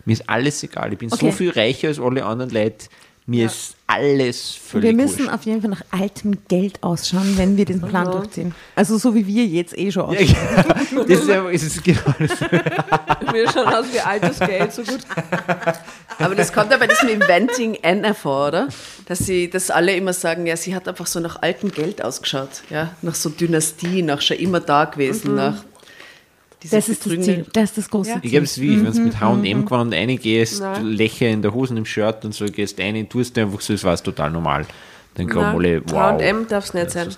Mir ist alles egal. Ich bin so
Okay.
viel reicher als alle anderen Leute. Mir ist alles völlig
Wir müssen
wurscht.
auf jeden Fall nach altem Geld ausschauen, wenn wir diesen Plan durchziehen. Also so wie wir jetzt eh schon
Ja,
ausschauen.
genau. das ist, ja, es ist genau das.
Wir schauen aus wie altes Geld, so gut.
Aber das kommt ja bei diesem Inventing Anna vor, oder? Dass sie, dass alle immer sagen, ja, sie hat einfach so nach altem Geld ausgeschaut, ja, nach so Dynastie, nach schon immer da gewesen, nach diese
Das ist das Ziel. Das ist das große
Ja.
Ich
Ziel.
glaube, es ist wie, wenn du mit
Mhm,
H&M-Gewand reingehst,
Nein.
Löcher in der Hosen, im Shirt und so, gehst rein, tust du einfach so, das war total normal. Dann glauben alle, wow.
H&M darf es nicht sein.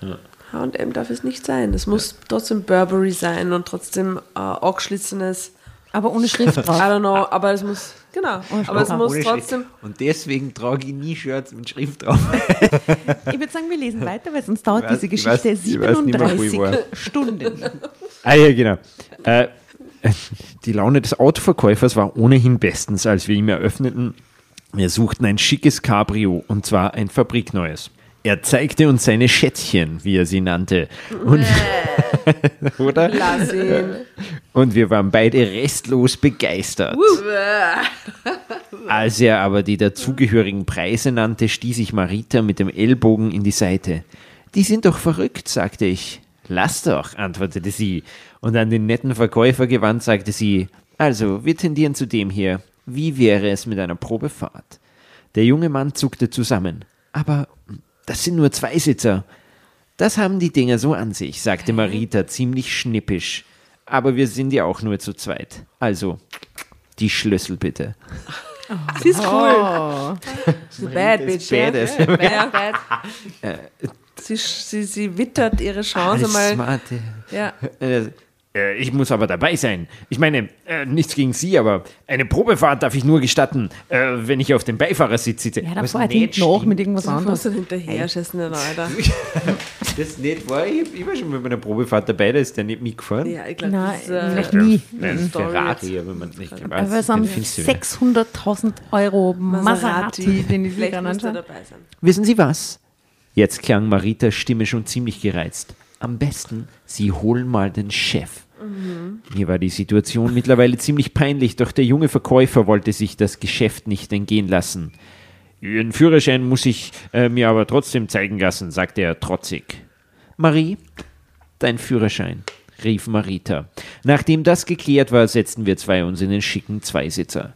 Ja.
H&M darf es nicht sein. Es muss trotzdem Burberry sein und trotzdem äh, angeschlissenes,
Aber ohne Schrift
I
drauf.
don't know, aber es muss, genau, aber es muss trotzdem.
Und deswegen trage ich nie Shirts mit Schrift drauf.
Ich würde sagen, wir lesen weiter, weil sonst dauert
weiß-
diese Geschichte
ich weiß nicht mehr, wo ich
37
war.
Stunden.
Ah ja, genau. Äh, die Laune des Autoverkäufers war ohnehin bestens, als wir ihm eröffneten. Wir suchten ein schickes Cabrio und zwar ein fabrikneues. Er zeigte uns seine Schätzchen, wie er sie nannte. Und, oder?
lass ihn.
Und wir waren beide restlos begeistert. Als er aber die dazugehörigen Preise nannte, stieß ich Marita mit dem Ellbogen in die Seite. Die sind doch verrückt, sagte ich. Lass doch, antwortete sie. Und an den netten Verkäufer gewandt, sagte sie, also, wir tendieren zu dem hier. Wie wäre es mit einer Probefahrt? Der junge Mann zuckte zusammen. Aber das sind nur Zweisitzer. Das haben die Dinger so an sich, sagte Marita ziemlich schnippisch. Aber wir sind ja auch nur zu zweit. Also, die Schlüssel bitte.
Sie ist cool. So bad, bitch.
badass.
Ja, bad, bad. Sie, sie, sie wittert ihre Chance
Alles
mal.
smarte.
Ja.
Äh, äh, ich muss aber dabei sein. Ich meine, äh, nichts gegen Sie, aber eine Probefahrt darf ich nur gestatten, äh, wenn ich auf dem Beifahrersitz sitze.
Ja, da
nicht
hinten nach
stimmt.
mit irgendwas
Was
anderes.
du hinterher schießen, Alter?
Das nicht war. Ich, ich war schon bei einer Probefahrt dabei, da ist der nicht mitgefahren.
Ja, ich glaube,
Nein,
das ist, äh,
vielleicht nie.
Nein, Ferrari, aber man nicht weiß.
Aber es
wieder.
600.000 Euro Maserati, den ich
Vielleicht
anschaue.
dabei sein.
Wissen Sie was? Jetzt klang Maritas Stimme schon ziemlich gereizt. Am besten, Sie holen mal den Chef. Mir war die Situation mittlerweile ziemlich peinlich, doch der junge Verkäufer wollte sich das Geschäft nicht entgehen lassen. Ihren Führerschein muss ich äh, mir aber trotzdem zeigen lassen, sagte er trotzig. Marie, dein Führerschein, rief Marita. Nachdem das geklärt war, setzten wir zwei uns in den schicken Zweisitzer.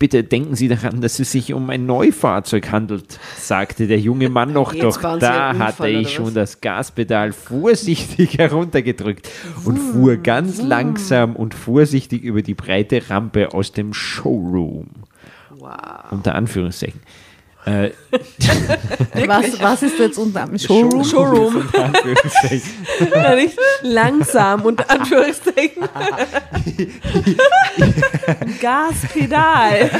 Bitte denken Sie daran, dass es sich um ein Neufahrzeug handelt, sagte der junge Mann noch, doch da
ein
hatte
Unfall,
ich schon das Gaspedal vorsichtig heruntergedrückt und fuhr ganz langsam und vorsichtig über die breite Rampe aus dem Showroom.
Wow.
Unter Anführungszeichen. Äh,
Was, was ist jetzt unter dem Showroom?
Showroom. Langsam, unter Anführungszeichen. Gaspedal.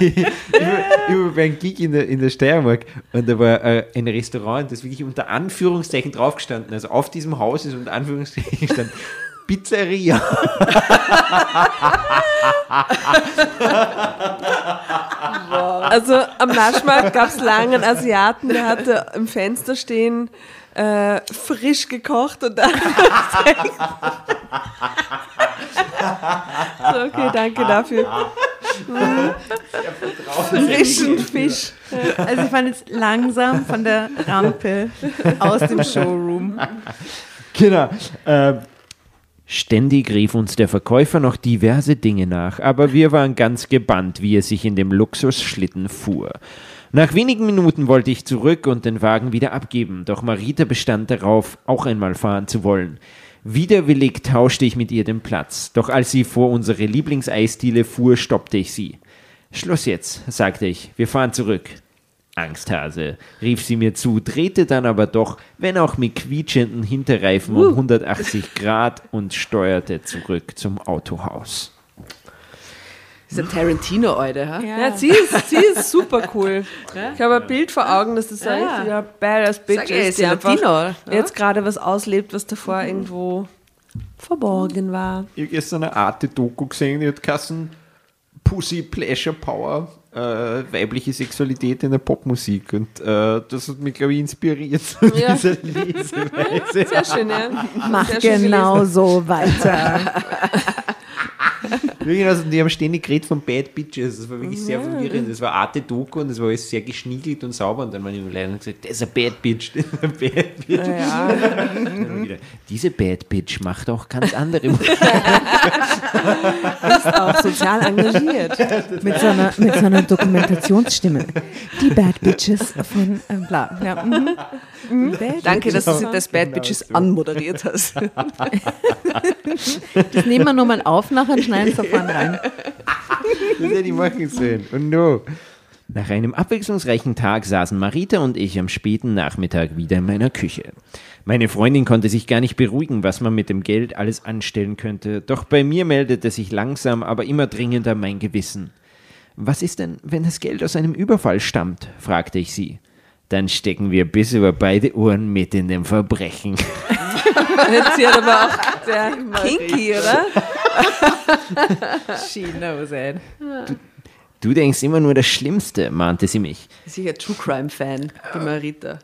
ich war bei einem Gig in der, in der Steiermark und da war äh, ein Restaurant, das wirklich unter Anführungszeichen draufgestanden, also auf diesem Haus ist unter Anführungszeichen stand Pizzeria.
Also am Naschmarkt gab es lange einen Asiaten, der hatte im Fenster stehen, äh, frisch gekocht und dann So, okay, danke dafür. Frischen Fisch.
Also ich fand jetzt langsam von der Rampe aus dem Showroom.
Genau. Äh, ständig rief uns der Verkäufer noch diverse Dinge nach, aber wir waren ganz gebannt, wie er sich in dem Luxusschlitten fuhr. Nach wenigen Minuten wollte ich zurück und den Wagen wieder abgeben, doch Marita bestand darauf, auch einmal fahren zu wollen. Widerwillig tauschte ich mit ihr den Platz, doch als sie vor unsere Lieblingseisdiele fuhr, stoppte ich sie. Schluss jetzt, sagte ich, wir fahren zurück. Angsthase, rief sie mir zu, drehte dann aber doch, wenn auch mit quietschenden Hinterreifen um 180 Grad und steuerte zurück zum Autohaus.
Dieser Tarantino, Alter, ha?
Ja, sie ist, sie ist super cool. Ich habe ein Bild vor Augen, dass das so ein
Ja.
richtiger Badass Bitch ist,
ist
die
ja
einfach
ja?
jetzt gerade was auslebt, was davor irgendwo verborgen war.
Ich habe gestern eine Arte-Doku gesehen, die hat Kassen Pussy Pleasure Power, äh, weibliche Sexualität in der Popmusik. Und äh, das hat mich, glaube ich, inspiriert zu
Ja.
dieser Leseweise.
Sehr schön, ja.
Mach
Sehr schön
genau so weiter.
Wirklich, also, die haben ständig geredet von Bad Bitches. Das war wirklich sehr verwirrend. Das war Arte-Doku und das war alles sehr geschniegelt und sauber. Und dann waren die Leute gesagt, das ist ein Bad Bitch, das ist ein Bad Bitch. Dann wieder,
Diese Bad Bitch macht auch ganz andere Musik.
Auch sozial engagiert.
Mit so einer, mit so einer Dokumentationsstimme. Die Bad Bitches von äh, bla. Ja, mhm. Mhm. Bad
Danke, dass du das Bad Bitches anmoderiert hast.
Das nehmen wir nochmal auf, nachher schneiden wir sofort rein.
Das hätte ich machen sollen. Und no.
Nach einem abwechslungsreichen Tag saßen Marita und ich am späten Nachmittag wieder in meiner Küche. Meine Freundin konnte sich gar nicht beruhigen, was man mit dem Geld alles anstellen könnte, doch bei mir meldete sich langsam, aber immer dringender mein Gewissen. Was ist denn, wenn das Geld aus einem Überfall stammt? fragte ich sie. Dann stecken wir bis über beide Ohren mit in dem Verbrechen.
Jetzt sie hat aber auch sehr kinky, oder?
She knows it.
Du denkst immer nur das Schlimmste, mahnte sie mich.
Sicher True Crime Fan, die Marita.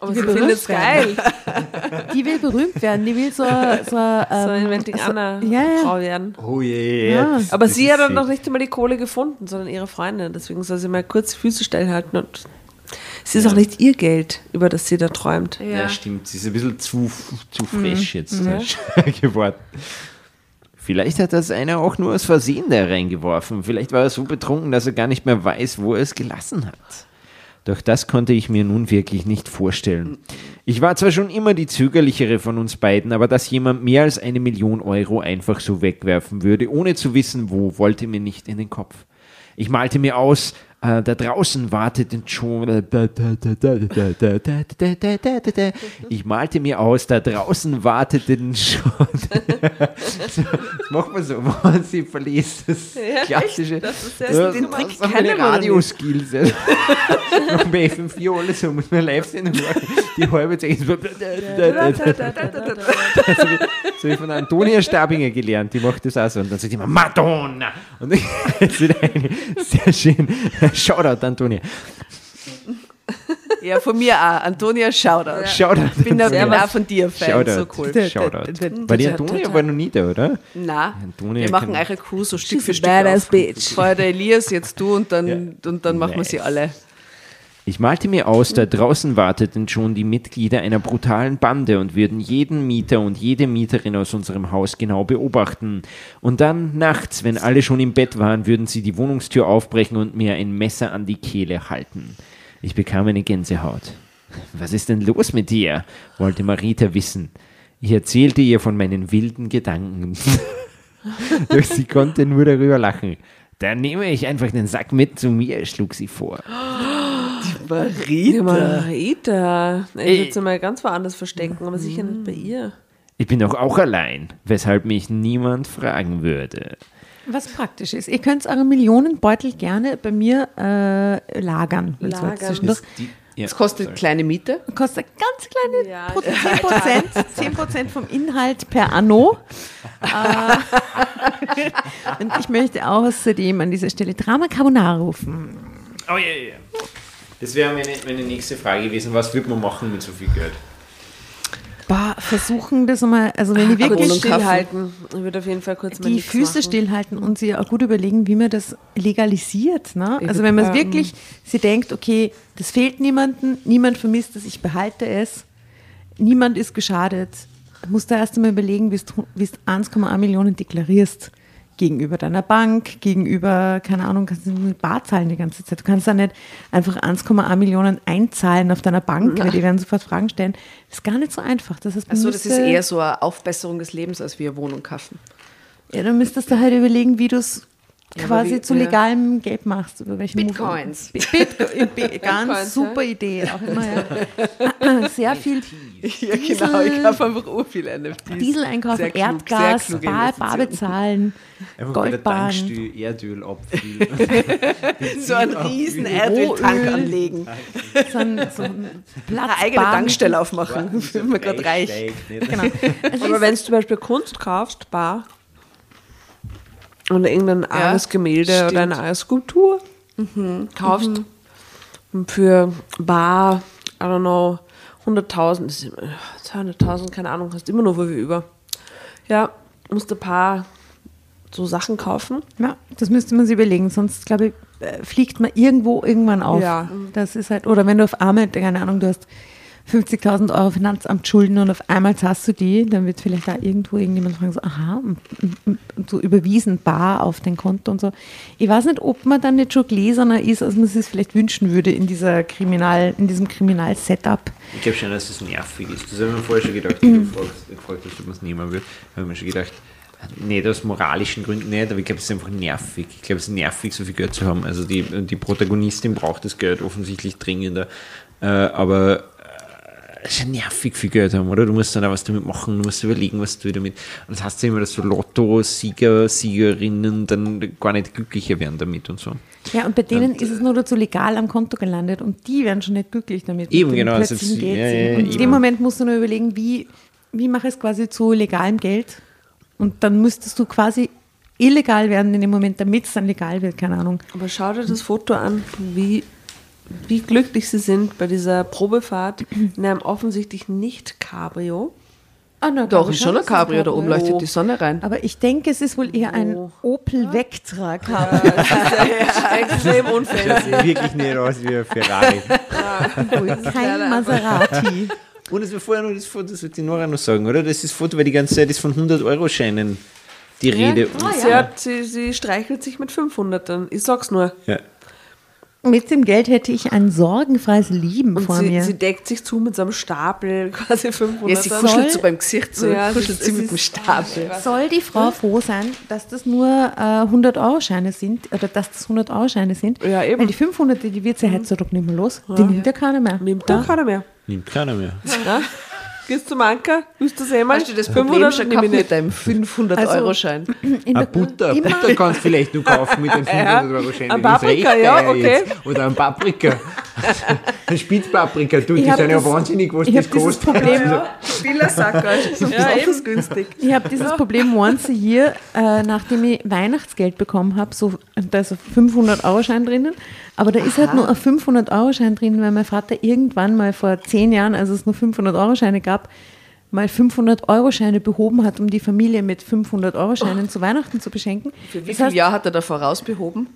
Aber sie findet es geil.
Die will berühmt werden, die will so, so,
So
ähm,
Inventing
so-
Anna
ja, ja.
Frau werden.
Oh je,
Ja.
das-
Aber
das
sie hat dann
sie.
noch nicht einmal die Kohle gefunden, sondern ihre Freundin. Deswegen soll sie mal kurz die Füße stillhalten und es ist auch nicht ihr Geld, über das sie da träumt.
Ja, stimmt. Sie ist ein bisschen zu, zu
Mhm.
fresh jetzt geworden.
Vielleicht hat das einer auch nur aus Versehen da reingeworfen. Vielleicht war er so betrunken, dass er gar nicht mehr weiß, wo er es gelassen hat. Doch das konnte ich mir nun wirklich nicht vorstellen. Ich war zwar schon immer die zögerlichere von uns beiden, aber dass jemand mehr als eine Million Euro einfach so wegwerfen würde, ohne zu wissen wo, wollte mir nicht in den Kopf. Ich malte mir aus, äh, da draußen warteten schon. Ich malte mir aus, da draußen warteten schon.
Das macht man so, wenn man sie verliest. Das
Ja,
klassische.
Das ist sehr
Ja,
den
so-
Trick
so
nicht.
Radioskills. ja. Noch bei FM4 alles so, muss man live sehen. Die halbe Zeit. so wie, so wie von Antonia Stabinger gelernt, die macht das auch so. Und dann sagt die immer Madonna. Und jetzt wieder eine. Sehr schön. Shoutout, Antonia.
Ja, von mir auch. Antonia, Shoutout.
Shoutout.
Ich bin
Antonia.
bin auch von dir Fan,
Shoutout.
so cool.
Shoutout. Weil die Antonia war noch nie da, oder?
Na,
Antonia
wir machen eure Crew so Stück für
a
Stück
badass bitch.
Vorher der Elias, jetzt du und dann,
Ja.
und dann machen wir sie
Nice.
alle.
Ich malte mir aus, da draußen warteten schon die Mitglieder einer brutalen Bande und würden jeden Mieter und jede Mieterin aus unserem Haus genau beobachten. Und dann nachts, wenn alle schon im Bett waren, würden sie die Wohnungstür aufbrechen und mir ein Messer an die Kehle halten. Ich bekam eine Gänsehaut. Was ist denn los mit dir? wollte Marita wissen. Ich erzählte ihr von meinen wilden Gedanken. Doch sie konnte nur darüber lachen. Dann nehme ich einfach den Sack mit zu mir, schlug sie vor.
Die Marita. Ich würde sie mal ganz woanders verstecken, aber sicher nicht bei ihr.
Ich bin doch auch allein, weshalb mich niemand fragen würde.
Was praktisch ist. Ihr könnt eure Millionenbeutel gerne bei mir äh, lagern.
Lagern.
Das kostet kleine Miete.
Kostet ganz kleine
Ja.
Pro- 10%, 10% vom Inhalt per Anno. Äh, Und ich möchte außerdem an dieser Stelle Drama Carbonara rufen.
Oh ja, ja. Das wäre meine, meine nächste Frage gewesen. Was würde man machen mit so viel Geld?
Bah, versuchen das mal, also wenn ich
Kurz
wirklich
stillhalten. Ich würde auf jeden Fall kurz mal
die Füße
machen.
stillhalten und sich auch gut überlegen, wie man das legalisiert. Ne? Also wenn man es
ähm,
wirklich, sie denkt, okay, das fehlt niemandem, niemand vermisst es, ich behalte es, niemand ist geschadet, musst du erst einmal überlegen, wie du 1,1 Millionen deklarierst gegenüber deiner Bank, gegenüber, keine Ahnung, kannst du eine Bar zahlen die ganze Zeit. Du kannst da nicht einfach 1,1 Millionen einzahlen auf deiner Bank, weil die werden sofort Fragen stellen. Das ist gar nicht so einfach. Das heißt,
Also das ist eher so eine Aufbesserung des Lebens, als wir Wohnung kaufen.
Ja, dann müsstest du halt überlegen, wie du es quasi
wie-
zu
ja.
legalem Geld machst. Über welchen
Bitcoins.
Bitcoin, Bi- ganz
Bitcoins,
super Idee. Auch immer, ja. Sehr viel
Ja, genau. Ich habe einfach ur viele NFTs.
Diesel einkaufen,
klug,
Erdgas, Bar, Bar bezahlen,
Einfach bei der
Goldbahn.
Erdöl abfüllen.
So einen riesen Erdöltank
Rohöl.
anlegen.
So ein, so ein Platz,
Eine eigene Tankstelle aufmachen, wenn man gerade reich.
Nicht.
Genau. Also
Aber wenn du zum Beispiel Kunst kaufst, bar, oder irgendein armes Gemälde
stimmt.
oder eine arme Skulptur kaufst, und für bar, I don't know, 100.000, das ist immer- 200.000, keine Ahnung, hast immer noch viel über. Ja, musst ein paar so Sachen kaufen.
Ja, das müsste man sich überlegen, sonst glaube ich, äh, fliegt man irgendwo irgendwann auf.
Ja.
Das ist halt, oder wenn du auf Arme, keine Ahnung, du hast 50.000 Euro Finanzamtschulden und auf einmal zahlst du die, dann wird vielleicht da irgendwo irgendjemand fragen, so, aha, so überwiesen, bar auf dein Konto und so. Ich weiß nicht, ob man dann nicht schon gläserner ist, als man es sich vielleicht wünschen würde in dieser Kriminal, in diesem Kriminal-Setup.
Ich glaube schon, dass es nervig ist. Das habe ich mir vorher schon gedacht, wie du fragst, gefragt hast, ob man es nehmen will. habe ich mir schon gedacht, nicht aus moralischen Gründen nicht, aber ich glaube, es ist einfach nervig. Ich glaube, es ist nervig, so viel Geld zu haben. Also die, die Protagonistin braucht das Geld offensichtlich dringender. Äh, aber ist ja nervig viel Geld haben, oder? Du musst dann auch was damit machen, du musst überlegen, was du damit. Und das heißt ja immer, dass so Lotto-Sieger, Siegerinnen dann gar nicht glücklicher werden damit und so.
Ja, und bei denen ist es nur dazu legal am Konto gelandet und die werden schon nicht glücklich damit.
Eben, genau, also
Geld
ja, ja,
und in
eben.
dem Moment musst du nur überlegen, wie, wie mache ich es quasi zu legalem Geld. Und dann müsstest du quasi illegal werden in dem Moment, damit es dann legal wird, keine Ahnung.
Aber schau dir das Foto an, wie, wie glücklich sie sind bei dieser Probefahrt in einem offensichtlich nicht Cabrio.
Ah, na,
Doch, ist schon ein Cabrio, da oben leuchtet die Sonne rein.
Aber ich denke, es ist wohl eher ein Opel Vectra Cabrio.
Extrem unfancy.
Wirklich nicht aus wie ein Ferrari.
Kein Maserati.
Und es war vorher noch das Foto, das wollte ich Nora noch sagen, oder? Das ist das Foto, weil die ganze Zeit ist von 100-Euro-Scheinen die Rede.
Sie, hat, sie, sie streichelt sich mit 500 dann. Ich sag's nur.
Ja.
Mit dem Geld hätte ich ein sorgenfreies Leben
Und
vor
sie,
mir.
sie deckt sich zu mit so einem Stapel, quasi 500.
Ja, sie
soll-
kuschelt so beim Gesicht, so
Ja,
kuschelt sie mit dem Stapel.
Soll die Frau froh sein, dass das nur äh, 100-Euro-Scheine sind, oder dass das 100-Euro-Scheine sind?
Ja, eben.
Weil die 500, die wird sie heutzutage nicht mehr los. Die nimmt ja keiner mehr.
Nimmt doch keiner mehr.
Nimmt keiner mehr.
Ja? Gehst zum Anker, willst du es einmal?
Hast du das Problem schon gehabt
nehme ich
mit deinem 500-Euro-Schein?
In
Ein
der-
Butter,
immer-
Butter kannst du vielleicht nur kaufen mit den 500-Euro-Scheinen.
Ein
Das ist
Paprika, ja, okay.
jetzt. Oder ein Paprika. ein Spitzpaprika, du, die
Ich
sind ja
das-
wahnsinnig, was
ich
das kostet.
Problem,
Spielersacker. ja, eben günstig.
ich habe dieses Problem once a year, äh, nachdem ich Weihnachtsgeld bekommen habe, so, da ist ein 500-Euro-Schein drinnen, aber da ist halt nur ein 500-Euro-Schein drin, weil mein Vater irgendwann mal vor zehn Jahren, als es nur 500-Euro-Scheine gab, mal 500-Euro-Scheine behoben hat, um die Familie mit 500-Euro-Scheinen zu Weihnachten zu beschenken.
Für wie
Das
viel
heißt,
Jahr hat er da vorausbehoben?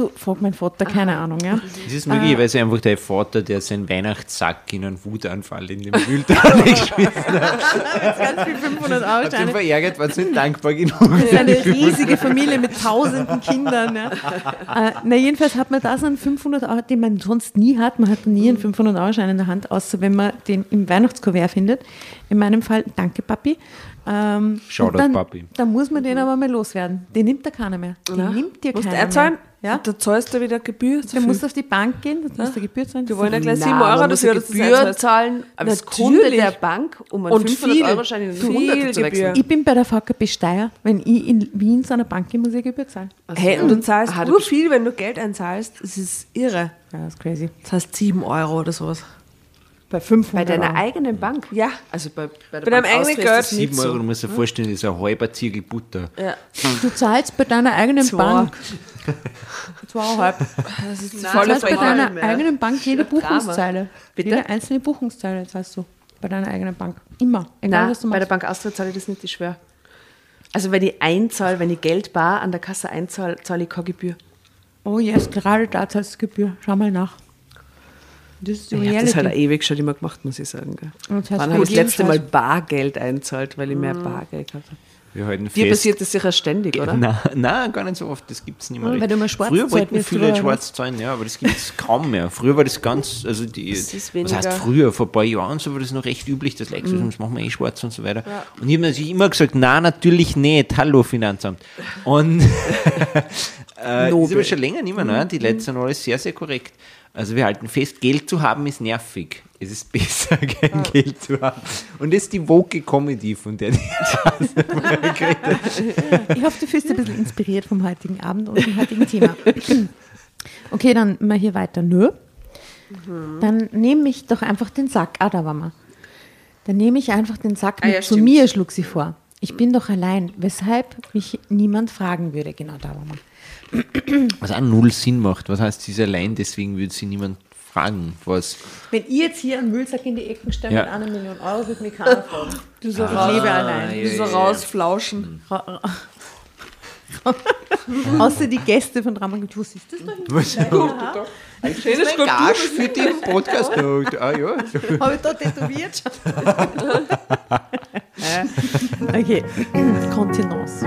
Du, frag mein Vater, keine Ahnung, ja.
Das ist möglicherweise einfach der Vater, der seinen Weihnachtssack in einen Wutanfall in den Mülltonne geschmissen hat.
Ganz viel
Hat ihn
500-Euro-Scheine.
verärgert, war nicht dankbar genug.
Das ist eine riesige Familie mit tausenden Kindern. Ja. Äh, na, jedenfalls hat man da so einen 500 Euro, den man sonst nie hat. Man hat nie einen 500 Euro Schein in der Hand, außer wenn man den im Weihnachtskuvert findet. In meinem Fall, danke Papi. Ähm,
Shoutout,
dann,
Papi.
Dann muss man den aber mal loswerden. Den nimmt da keiner mehr. Den nimmt dir
Musst
keiner
er
mehr. Ja?
Da zahlst du wieder Gebühr.
Du musst auf die Bank gehen, das muss der Gebühr zahlen.
Die wollen ja gleich
Nein,
7
man
Euro dafür, dass du es
Gebühr zahlen als
Natürlich.
Kunde der Bank, um einen
Und viel,
500-Euro-Schein in
viel
100 zu wechseln.
Ich bin bei der VKB Steyr. Wenn ich in Wien zu einer Bank gehe, muss ich Gebühr zahlen.
Hey, und du zahlst
Aha, du
nur viel, wenn du Geld einzahlst. Das ist irre.
Ja, das ist crazy.
Das heißt 7 Euro oder sowas.
Bei 500
Bei deiner
Euro.
eigenen Bank?
Ja.
Also bei, bei, der
Bei deinem
Bank
eigenen
ist
Geld.
nicht
7 Euro, du musst dir vorstellen, das ist ein halber Ziegel Butter.
ja.
Du zahlst bei deiner eigenen
Zwei.
Bank. Zweieinhalb.
Das ist
Nein,
Du zahlst bei deiner
mehr.
eigenen Bank jede. Buchungszeile.
Bitte?
Jede einzelne Buchungszeile zahlst du. bei deiner eigenen Bank. Immer. Egal,
Nein,
was du
bei der
machst.
Bank Austria zahle ich das nicht, ich schwöre. Also wenn ich einzahle, wenn ich Geld bar an der Kasse einzahle, zahle ich keine Gebühr.
Oh yes, gerade da zahlst du Gebühr. Schau mal nach. Das ist die
Ich habe das halt auch ewig schon immer gemacht, muss ich sagen. Gell.
Und das heißt,
Wann habe ich das letzte Mal Bargeld einzahlt, weil ich mehr Bargeld gehabt habe?
Wir halten
Dir
fest.
passiert das sicher ständig, oder?
Nein, nein, gar nicht so oft, das gibt es nicht mehr.
Weil du mal schwarz
Früher wollten viele schwarz zahlen, ja, aber das gibt es kaum mehr. Früher war das ganz, also die,
Das
was heißt früher, vor ein paar Jahren so war das noch recht üblich, dass Leute
Mhm.
das machen wir eh schwarz und so weiter. Und ich habe natürlich immer gesagt, nein, natürlich nicht, hallo Finanzamt. Und äh, das ist aber schon länger nicht mehr, ne? die letzten sind alles sehr, sehr korrekt. Also wir halten fest, Geld zu haben ist nervig. Es ist besser, kein Geld zu haben. Und das ist die woke Comedy, von der die
Ich hoffe, du fühlst dich ein bisschen inspiriert vom heutigen Abend und dem heutigen Thema. Okay, dann mal hier weiter. Nö. Dann nehme ich doch einfach den Sack. Ah, da waren wir. Dann nehme ich einfach den Sack
Ah,
mit
ja,
zu
stimmt.
mir, schlug sie vor. Ich bin doch allein, weshalb mich niemand fragen würde. Genau da waren wir.
Was auch null Sinn macht. Was heißt, sie ist allein, deswegen würde sie niemand fragen, was.
Wenn ihr jetzt hier einen Müllsack in die Ecken stellt
Ja.
mit einer Million Euro, würde mich keiner fragen.
Du so,
Ich lebe allein.
du so rausflauschen.
Außer die Gäste von Dramaturg. Ist das doch
Was?
Schöne Skulptur.
Gage für den Podcast. ah ja.
Habe ich da tätowiert? okay, Kontenance.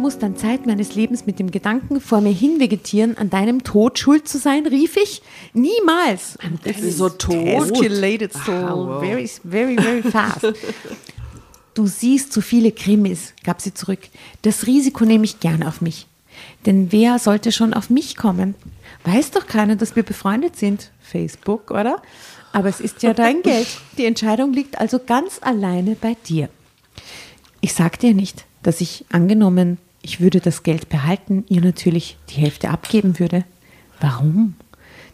Muss dann Zeit meines Lebens mit dem Gedanken vor mir hinvegetieren, an deinem Tod schuld zu sein, rief ich. Niemals.
So tot?
Escalated so
Ah, wow.
very, very, very fast. Du siehst zu viele Krimis, gab sie zurück. Das Risiko nehme ich gern auf mich. Denn wer sollte schon auf mich kommen? Weiß doch keiner, dass wir befreundet sind. Facebook, oder? Aber es ist ja dein Geld. Die Entscheidung liegt also ganz alleine bei dir. Ich sag dir nicht, dass ich angenommen, ich würde das Geld behalten, ihr natürlich die Hälfte abgeben würde. Warum?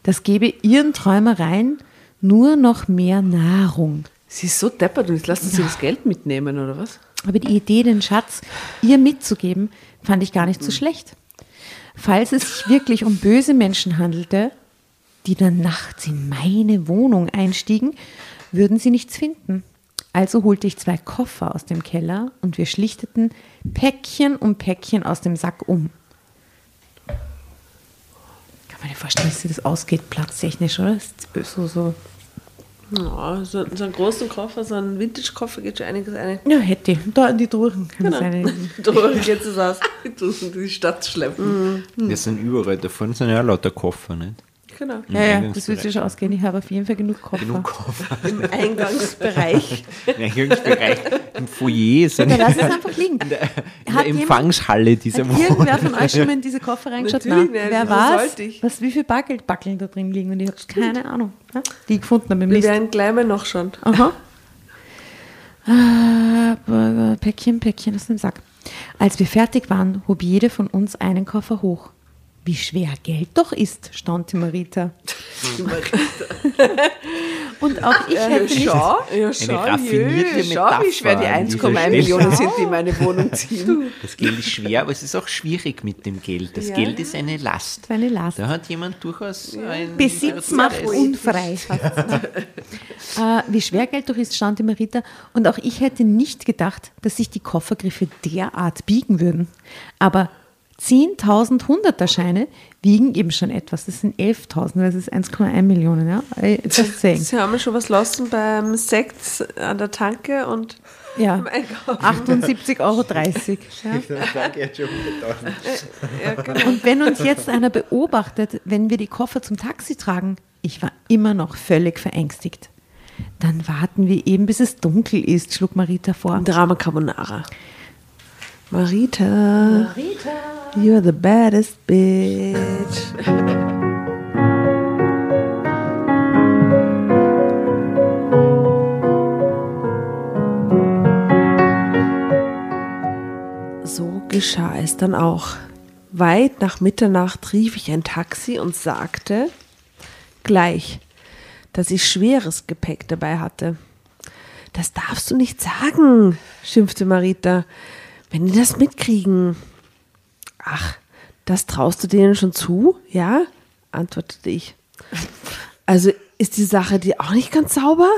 Das gebe ihren Träumereien nur noch mehr Nahrung.
Sie ist so deppert und jetzt lassen sie das Geld mitnehmen, oder was?
Aber die Idee, den Schatz ihr mitzugeben, fand ich gar nicht so schlecht. Falls es sich wirklich um böse Menschen handelte, die dann nachts in meine Wohnung einstiegen, würden sie nichts finden. Also holte ich zwei Koffer aus dem Keller und wir schlichteten Päckchen um Päckchen aus dem Sack um. Kann man dir vorstellen, dass das ausgeht, platztechnisch, oder? Das ist So, so.
Ja, so, so einen großen Koffer, so einen Vintage-Koffer geht schon einiges ein.
Ja, hätte ich. Da in die. Kann
Genau.
sein.
Durch jetzt ist aus.
Du in die Stadt schleppen.
Wir sind überall davon, sind ja lauter Koffer, nicht?
Genau.
Ja, ja, das wird sich schon ausgehen. Ich habe auf jeden Fall genug Koffer.
Genug Koffer.
Im Eingangsbereich.
Im Eingangsbereich, im Foyer, sind
Ja,
in
lass es einfach liegen.
der
Hat
Empfangshalle dieser
Hat
Wohnung.
irgendwer von euch schon mal in diese Koffer reingeschaut? Nein. Wer weiß,
ich?
was, wie viel Bargeldbackeln da drin liegen? Und ich habe keine Ahnung. Die gefunden haben im
Wir
List.
werden gleich mal nachschauen.
Aha. Ah, Päckchen, Päckchen aus dem Sack. Als wir fertig waren, hob jede von uns einen Koffer hoch. Wie schwer Geld doch ist, staunte Marita. Und auch ich hätte nicht.
Schau, ja,
Eine
schau,
raffinierte
jö, schau, wie schwer die
Metapher an dieser
1,1
Stelle.
Millionen sind, die in meine Wohnung ziehen.
Das Geld ist schwer, aber es ist auch schwierig mit dem Geld. Das Geld ist eine Last.
Eine Last.
Da hat jemand durchaus ein
Besitz macht unfrei. äh, wie schwer Geld doch ist, staunte Marita. Und auch ich hätte nicht gedacht, dass sich die Koffergriffe derart biegen würden. Aber 10.000 Hunderter-Scheine wiegen eben schon etwas. Das sind 11.000, das ist 1,1 Millionen. Ja? Saying.
Sie haben schon was lassen beim Sekt an der Tanke und
Ja,
beim Einkaufen.
78,30 Euro. Ja. Und wenn uns jetzt einer beobachtet, wenn wir die Koffer zum Taxi tragen, ich war immer noch völlig verängstigt. Dann warten wir eben, bis es dunkel ist, schlug Marita vor.
Drama Carbonara. Marita. Marita. You're the baddest bitch. So geschah es dann auch. Weit nach Mitternacht rief ich ein Taxi und sagte gleich, dass ich schweres Gepäck dabei hatte. Das darfst du nicht sagen, schimpfte Marita. Wenn die das mitkriegen. Ach, das traust du denen schon zu, ja? antwortete ich. Also ist die Sache dir auch nicht ganz sauber?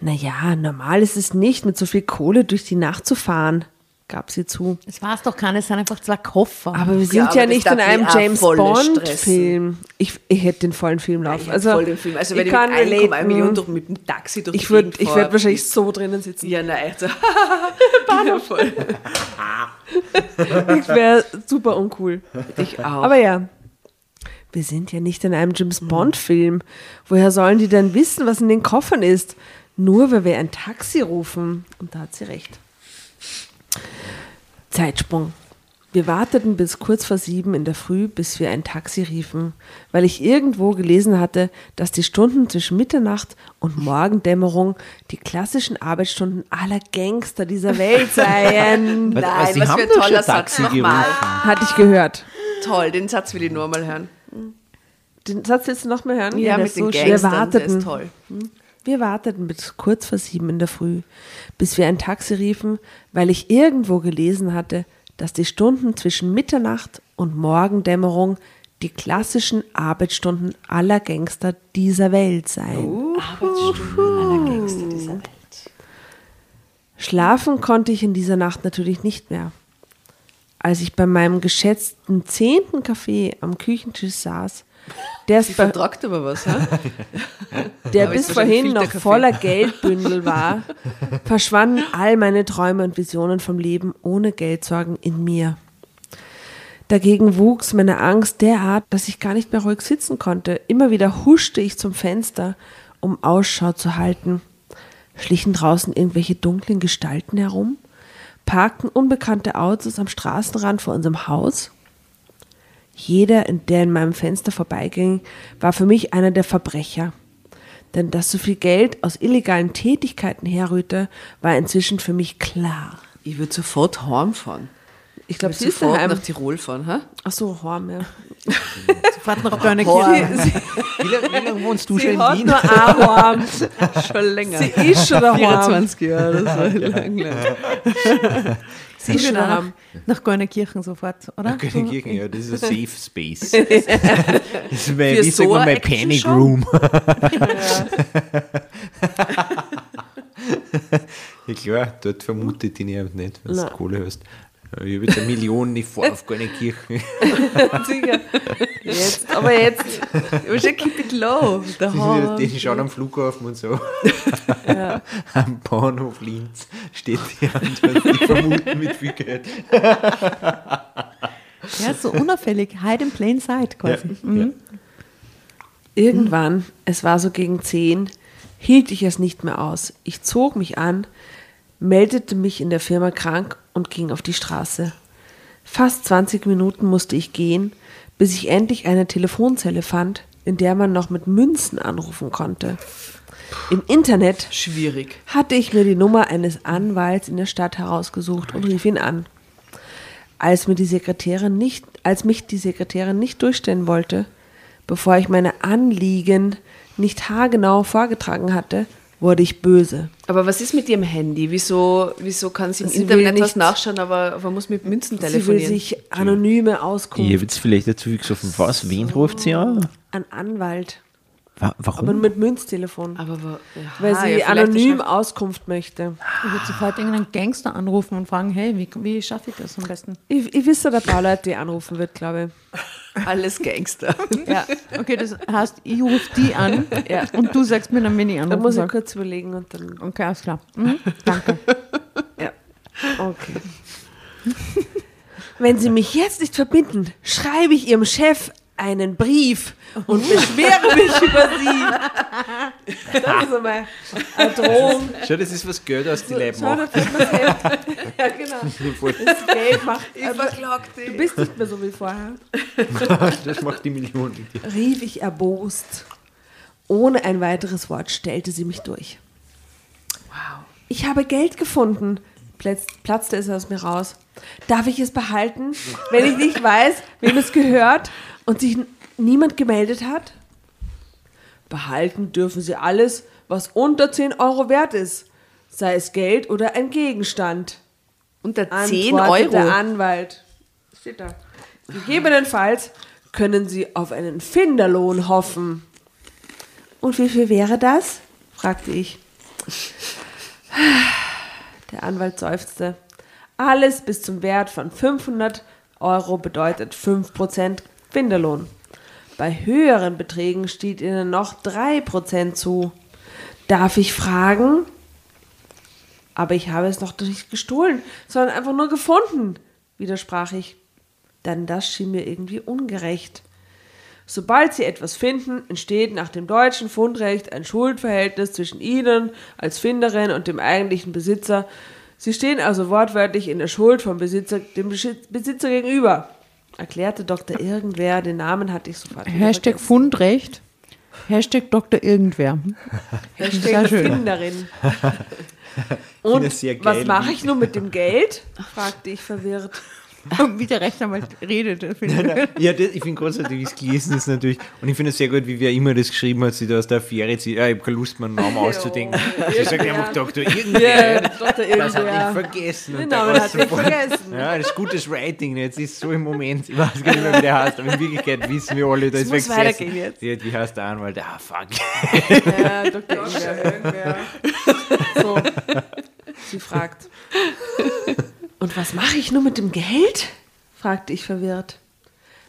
Naja, normal ist es nicht, mit so viel Kohle durch die Nacht zu fahren, gab sie zu.
Es war es doch keine, es sind einfach zwei Koffer.
Aber wir sind
Ja,
ja, nicht in einem James Bond-Film. Ich, ich hätte den vollen Film laufen.
Ich also, voll den Film. Also wenn ich, mit 1,1 Millionen durch, mit dem Taxi durch
ich würde ich würd wahrscheinlich so drinnen sitzen.
Ja, nein, also, ja, voll.
Ich wäre super uncool.
Ich auch.
Aber ja, wir sind ja nicht in einem James Bond-Film. Woher sollen die denn wissen, was in den Koffern ist? Nur weil wir ein Taxi rufen. Und da hat sie recht. Zeitsprung. Wir warteten bis kurz vor sieben in der Früh, bis wir ein Taxi riefen, weil ich irgendwo gelesen hatte, dass die Stunden zwischen Mitternacht und Morgendämmerung die klassischen Arbeitsstunden aller Gangster dieser Welt seien.
Was,
Nein,
Sie
was
haben
für ein toller Satz.
Taxi
Nochmal.
Hatte ich gehört.
Toll, den Satz will ich nur mal hören.
Den Satz willst du noch mal hören?
Ja,
der
mit den
so.
Gangstern,
Wir
der ist toll.
Wir warteten bis kurz vor sieben in der Früh, bis wir ein Taxi riefen, weil ich irgendwo gelesen hatte, dass die Stunden zwischen Mitternacht und Morgendämmerung die klassischen Arbeitsstunden aller Gangster dieser Welt seien. Schlafen konnte ich in dieser Nacht natürlich nicht mehr. Als ich bei meinem geschätzten zehnten Kaffee am Küchentisch saß, der bei,
vertragt aber was, ha?
der
Aber
bis
ist
vorhin noch voller Geldbündel war, verschwanden all meine Träume und Visionen vom Leben ohne Geldsorgen in mir. Dagegen wuchs meine Angst derart, dass ich gar nicht mehr ruhig sitzen konnte. Immer wieder huschte ich zum Fenster, um Ausschau zu halten. Schlichen draußen irgendwelche dunklen Gestalten herum? Parkten unbekannte Autos am Straßenrand vor unserem Haus? Jeder, der in meinem Fenster vorbeiging, war für mich einer der Verbrecher. Denn dass so viel Geld aus illegalen Tätigkeiten herrührte, war inzwischen für mich klar.
Ich würde sofort heimfahren.
Ich glaube, sie ist
sofort
daheim.
nach Tirol fahren, ha?
Ach so, Horm, ja.
Sofort nach Börnerkirche.
Wie lange, wohnst du schon in
hat
Wien?
nur ein.
Schon länger.
Sie ist schon daheim.
24 Jahre, das war lang, lang.
Sie ist schon
nach, nach Gornerkirchen sofort, oder?
Kirchen, ja, das ist ein Safe Space. Das ist mein,
Für
wie
so
sagt man, mein Panic
schon?
Room. ja klar, dort vermutet ihn ja nicht, wenn du. Kohle hast. Ich habe jetzt eine Million, ich fahre auf keine Kirche.
Sicher. Jetzt, aber jetzt.
Aber schon keep it low. Daheim.
Den schauen am Flughafen und so. Am Bahnhof Linz steht der und die vermuten mit viel Geld.
Ja, so unauffällig. Hide in plain sight quasi. Mhm.
Irgendwann, es war so gegen zehn, hielt ich es nicht mehr aus. Ich zog mich an, meldete mich in der Firma krank und ging auf die Straße. Fast 20 Minuten musste ich gehen, bis ich endlich eine Telefonzelle fand, in der man noch mit Münzen anrufen konnte. Im Internet
Schwierig.
hatte ich mir die Nummer eines Anwalts in der Stadt herausgesucht und rief ihn an. als, mir die Sekretärin nicht, als mich die Sekretärin nicht durchstellen wollte, bevor ich meine Anliegen nicht haargenau vorgetragen hatte, wurde ich böse.
Aber was ist mit ihrem Handy? Wieso, wieso kann sie im
Sie
Internet was
nicht-
nachschauen, aber, aber muss mit Münzen
Sie will
telefonieren?
sich anonyme Auskunft
Ich habe jetzt vielleicht dazu gesoffen, was? Wen ruft sie an?
an Anwalt,
Wa
aber
warum?
mit Münztelefon,
aber wa- ja,
weil
ja,
sie
vielleicht
anonym
schreibt-
Auskunft möchte.
Ich würde sofort irgendeinen Gangster anrufen und fragen, hey, wie, wie schaffe ich das am besten?
Ich, ich wisse, der paar Leute, die anrufen wird, glaube
Alles Gangster.
ich. Ja,
Okay, das heißt, ich rufe die an
Ja.
und du sagst mir dann, wenn ich
da
anrufen
muss ich kurz überlegen und dann.
Okay, alles klar. Mhm, danke.
Ja. Okay. Wenn Sie mich jetzt nicht verbinden, schreibe ich Ihrem Chef einen Brief und beschwere mich über Sie. Das ist einmal eine Drohung.
Schau, das ist was Geld aus die Leib
Schau,
macht.
da fällt mir's Hemd. Ja, genau. Das Geld macht. Aber
verklag
du bist nicht mehr so wie vorher.
Das macht die Million mit dir.
rief ich erbost. Ohne ein weiteres Wort stellte sie mich durch. Wow. Ich habe Geld gefunden, platz, platzte es aus mir raus. Darf ich es behalten, wenn ich nicht weiß, wem es gehört und sich niemand gemeldet hat? Behalten dürfen Sie alles, was unter 10 Euro wert ist, sei es Geld oder ein Gegenstand.
Unter 10
Antwortet Der
Euro.
Anwalt. Steht da. Gegebenenfalls können Sie auf einen Finderlohn hoffen. Und wie viel wäre das? fragte ich. Der Anwalt seufzte. Alles bis zum Wert von 500 Euro bedeutet 5% Finderlohn. Bei höheren Beträgen steht Ihnen noch 3% zu. Darf ich fragen? Aber ich habe es noch nicht gestohlen, sondern einfach nur gefunden, widersprach ich. Denn das schien mir irgendwie ungerecht. Sobald Sie etwas finden, entsteht nach dem deutschen Fundrecht ein Schuldverhältnis zwischen Ihnen als Finderin und dem eigentlichen Besitzer. Sie stehen also wortwörtlich in der Schuld vom Besitzer, dem Besitzer gegenüber, erklärte Dr. Irgendwer. Den Namen hatte ich sofort.
Hashtag
vergessen.
Fundrecht. Hashtag Dr. Irgendwer.
Hashtag. Finderin.
finde
Und was mache ich nun mit dem Geld? fragte ich verwirrt.
Wie der Rechtsanwalt redet. finde ich.
Ja, das, ich finde großartig, wie es gelesen ist natürlich. Und ich finde es sehr gut, wie wer immer das geschrieben hat, sich da aus der Affäre zieht. Ja, ich habe keine Lust, meinen Namen auszudenken. Sie sagt einfach Doktor irgendwer.
Dr.
Das hat ich vergessen.
Den
da
Namen hatte ich vergessen.
Ja, das ist gutes Writing. Jetzt ist so im Moment, ich weiß gar nicht mehr, wie der heißt, aber in Wirklichkeit wissen wir alle, da ist wer
weitergehen jetzt.
Ja, wie heißt der Anwalt? Ah, fuck.
Ja, Dr. Irgendwer. So. Sie fragt. Und was mache ich nur mit dem Geld? fragte ich verwirrt.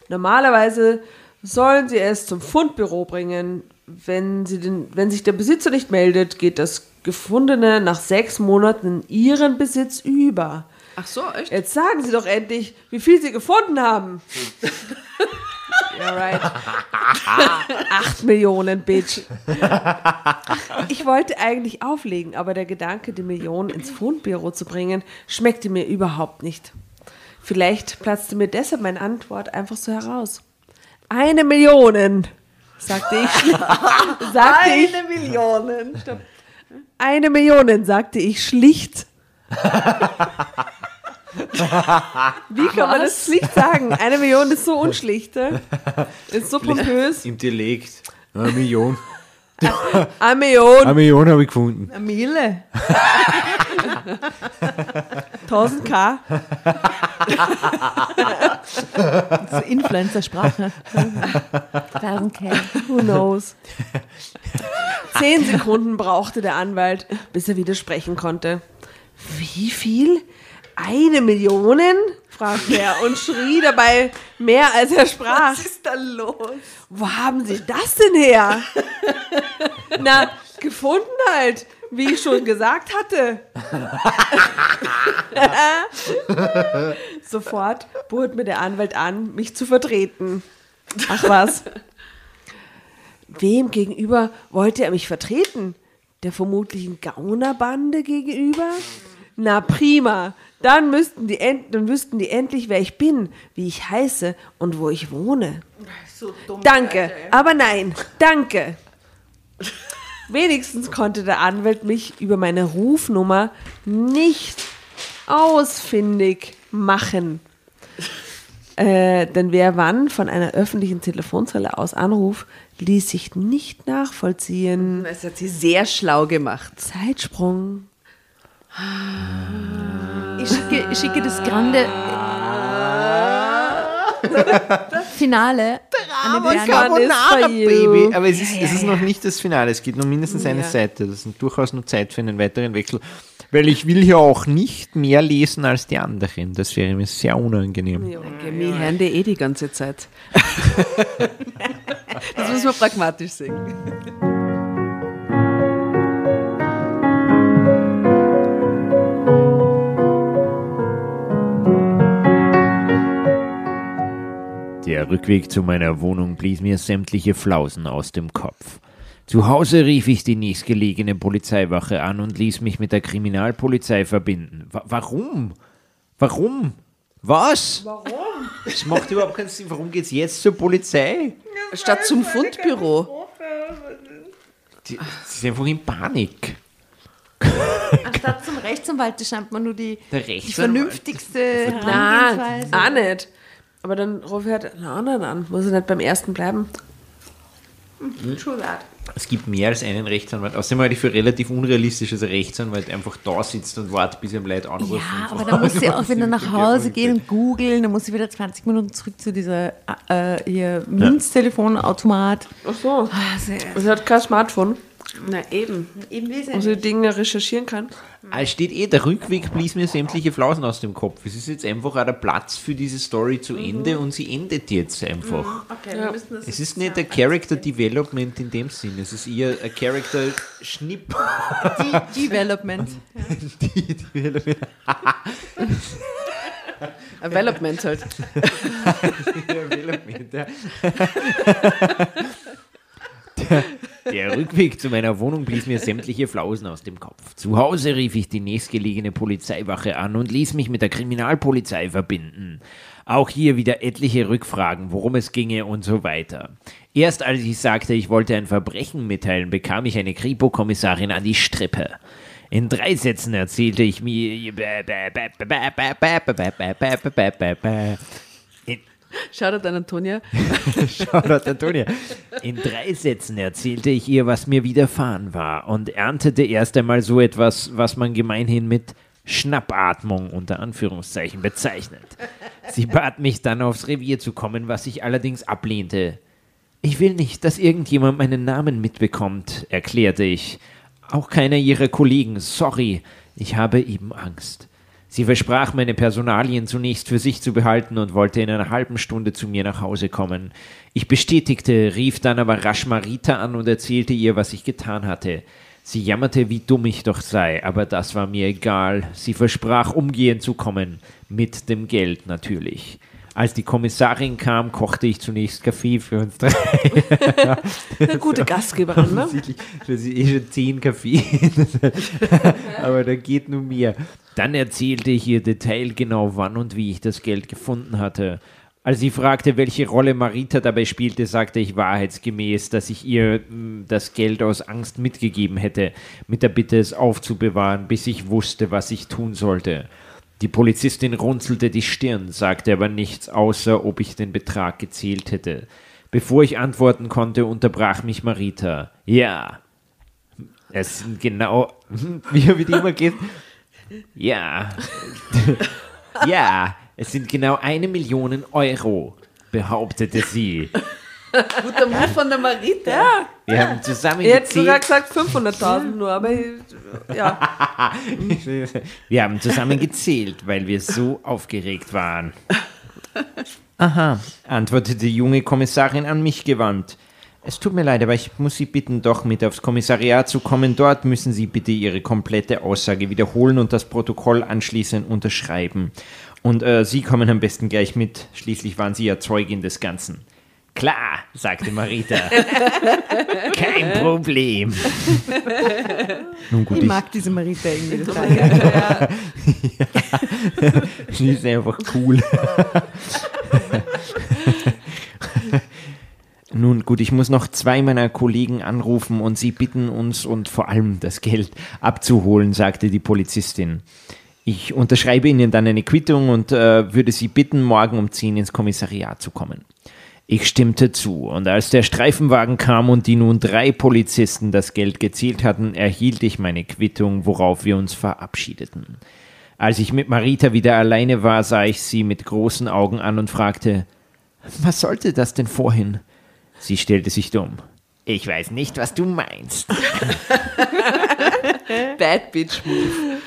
Normalerweise sollen sie es zum Fundbüro bringen. Wenn, sie den, wenn sich der Besitzer nicht meldet, geht das Gefundene nach sechs Monaten in ihren Besitz über.
Ach so, echt?
Jetzt sagen Sie doch endlich, wie viel Sie gefunden haben. ja, right. Acht Millionen, Bitch. Ich wollte eigentlich auflegen, aber der Gedanke, die Millionen ins Fundbüro zu bringen, schmeckte mir überhaupt nicht. Vielleicht platzte mir deshalb meine Antwort einfach so heraus. Eine Million, sagte ich. sagte ich
Eine Million.
eine Million, sagte ich schlicht. Wie kann man das schlicht sagen? Eine Million ist so unschlicht. äh? Ist so pompös.
Im Dialekt. Eine Million.
Eine Million,
Eine Million habe ich gefunden.
Eine Miele.
1000 K.
Influencer-Sprache. 1000K.
Who knows? Zehn Sekunden brauchte der Anwalt, bis er widersprechen konnte. Wie viel? Eine Million? fragte er und schrie dabei mehr als er sprach.
Was ist da los?
Wo haben Sie das denn her? Na, gefunden halt, wie ich schon gesagt hatte. Sofort bot mir der Anwalt an, mich zu vertreten. Ach was. Wem gegenüber wollte er mich vertreten? Der vermutlichen Gaunerbande gegenüber? Na prima. Dann müssten die, end dann wüssten die endlich, wer ich bin, wie ich heiße und wo ich wohne. Danke, aber nein, danke. Wenigstens konnte der Anwalt mich über meine Rufnummer nicht ausfindig machen. Äh, denn wer wann von einer öffentlichen Telefonzelle aus anruft, ließ sich nicht nachvollziehen.
Das hat sie sehr schlau gemacht.
Zeitsprung.
Ich schicke, ich schicke das grande Finale. Diana.
Carbonara,
Baby. Aber es ist, es ist noch nicht das Finale. Es geht nur mindestens eine Seite. Das ist durchaus nur Zeit für einen weiteren Wechsel. Weil ich will ja auch nicht mehr lesen als die anderen. Das wäre mir sehr unangenehm.
Geh mir hören die eh die ganze Zeit. das muss man pragmatisch sehen.
Der Rückweg zu meiner Wohnung blies mir sämtliche Flausen aus dem Kopf. Zu Hause rief ich die nächstgelegene Polizeiwache an und ließ mich mit der Kriminalpolizei verbinden. Wa warum? Warum? Was? Warum? Das macht überhaupt keinen Sinn. Warum geht's jetzt zur Polizei?
Statt zum Fundbüro.
Die, die sind einfach in Panik.
Anstatt zum Rechtsanwalt, das scheint mir nur die, die vernünftigste
Nein, auch nicht. Aber dann rufe ich halt einen anderen an. Muss er nicht beim ersten bleiben? True that.
Es gibt mehr als einen Rechtsanwalt. Außerdem halte ich für relativ unrealistisch, dass ein Rechtsanwalt einfach da sitzt und wartet, bis ihm Leute anrufen.
Ja, aber dann muss sie auch wieder nach Hause gehen und googeln, dann muss sie wieder 20 Minuten zurück zu dieser äh, ihr Münztelefonautomat.
Ach so.
Ah, sehr-
Sie hat kein Smartphone,
Na eben.
Eben wie sie
Dinge recherchieren kann.
Ah, Es steht eh, der Rückweg blies mir sämtliche Flausen aus dem Kopf. Es ist jetzt einfach auch der Platz für diese Story zu Ende und sie endet jetzt einfach.
Okay, wir müssen das
Es ist nicht ein Character Development in dem Sinn, es ist eher ein Character Schnipp.
De Development.
Development halt.
Development, ja. Der, der Rückweg zu meiner Wohnung blies mir sämtliche Flausen aus dem Kopf. Zu Hause rief ich die nächstgelegene Polizeiwache an und ließ mich mit der Kriminalpolizei verbinden. Auch hier wieder etliche Rückfragen, worum es ginge und so weiter. Erst als ich sagte, ich wollte ein Verbrechen mitteilen, bekam ich eine Kripo-Kommissarin an die Strippe. In drei Sätzen erzählte ich mir.
Shoutout an Antonia.
Shoutout Antonia. In drei Sätzen erzählte ich ihr, was mir widerfahren war und erntete erst einmal so etwas, was man gemeinhin mit Schnappatmung unter Anführungszeichen bezeichnet. Sie bat mich dann aufs Revier zu kommen, was ich allerdings ablehnte. Ich will nicht, dass irgendjemand meinen Namen mitbekommt, erklärte ich. Auch keiner ihrer Kollegen, sorry, ich habe eben Angst. Sie versprach, meine Personalien zunächst für sich zu behalten und wollte in einer halben Stunde zu mir nach Hause kommen. Ich bestätigte, rief dann aber rasch Marita an und erzählte ihr, was ich getan hatte. Sie jammerte, wie dumm ich doch sei, aber das war mir egal. Sie versprach, umgehend zu kommen, mit dem Geld natürlich. Als die Kommissarin kam, kochte ich zunächst Kaffee für uns drei.
Eine gute Gastgeberin, ne?
Das ist eh schon zehn Kaffee. Aber da geht nur mehr. Dann erzählte ich ihr detailgenau, wann und wie ich das Geld gefunden hatte. Als sie fragte, welche Rolle Marita dabei spielte, sagte ich wahrheitsgemäß, dass ich ihr mh, das Geld aus Angst mitgegeben hätte, mit der Bitte, es aufzubewahren, bis ich wusste, was ich tun sollte. Die Polizistin runzelte die Stirn, sagte aber nichts, außer ob ich den Betrag gezählt hätte. Bevor ich antworten konnte, unterbrach mich Marita. Ja, es sind genau, wie, wie die immer geht. Ja, ja, es sind genau eine Million Euro, behauptete sie.
Guter Move von der Marita. Ja.
Wir haben zusammen
Ich hätte sogar
gezählt.
gesagt 500.000 nur, aber ja.
Wir haben zusammen gezählt, weil wir so aufgeregt waren. Aha, antwortete die junge Kommissarin an mich gewandt. Es tut mir leid, aber ich muss Sie bitten, doch mit aufs Kommissariat zu kommen. Dort müssen Sie bitte Ihre komplette Aussage wiederholen und das Protokoll anschließend unterschreiben. Und äh, Sie kommen am besten gleich mit. Schließlich waren Sie ja Zeugin des Ganzen. Klar, sagte Marita. Kein Problem. Nun gut,
Ich
ich,
mag diese Marita irgendwie total.
Die ist einfach cool. Nun gut, ich muss noch zwei meiner Kollegen anrufen und sie bitten uns und vor allem das Geld abzuholen, sagte die Polizistin. Ich unterschreibe Ihnen dann eine Quittung und äh, würde Sie bitten, morgen um 10 ins Kommissariat zu kommen. Ich stimmte zu, und als der Streifenwagen kam und die nun drei Polizisten das Geld gezielt hatten, erhielt ich meine Quittung, worauf wir uns verabschiedeten. Als ich mit Marita wieder alleine war, sah ich sie mit großen Augen an und fragte, was sollte das denn vorhin? Sie stellte sich dumm. Ich weiß nicht, was du meinst.
Bad Bitch Move.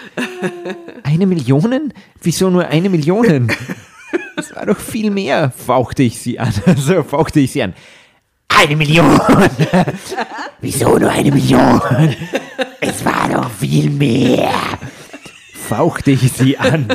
Eine Million? Wieso nur eine Million? Das war doch viel mehr, fauchte ich sie an. Also fauchte ich sie an. Eine Million! Wieso nur eine Million? Es war doch viel mehr! Fauchte ich sie an.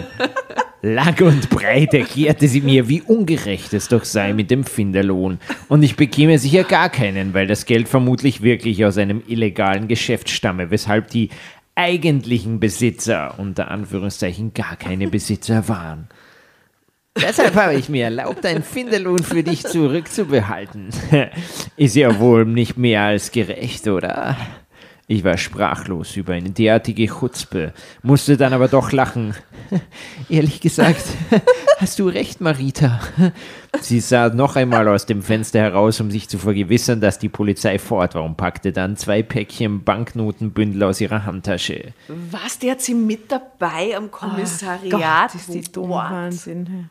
Lang und breit erklärte sie mir, wie ungerecht es doch sei mit dem Finderlohn. Und ich bekäme sicher gar keinen, weil das Geld vermutlich wirklich aus einem illegalen Geschäft stamme, weshalb die eigentlichen Besitzer unter Anführungszeichen gar keine Besitzer waren. Deshalb habe ich mir erlaubt, einen Finderlohn für dich zurückzubehalten. Ist ja wohl nicht mehr als gerecht, oder? Ich war sprachlos über eine derartige Chutzpe, musste dann aber doch lachen. Ehrlich gesagt, hast du recht, Marita. Sie sah noch einmal aus dem Fenster heraus, um sich zu vergewissern, dass die Polizei fort war und packte dann zwei Päckchen Banknotenbündel aus ihrer Handtasche.
Was, der hat sie mit dabei am Kommissariat?
Gott, ist die dumm. Wahnsinn.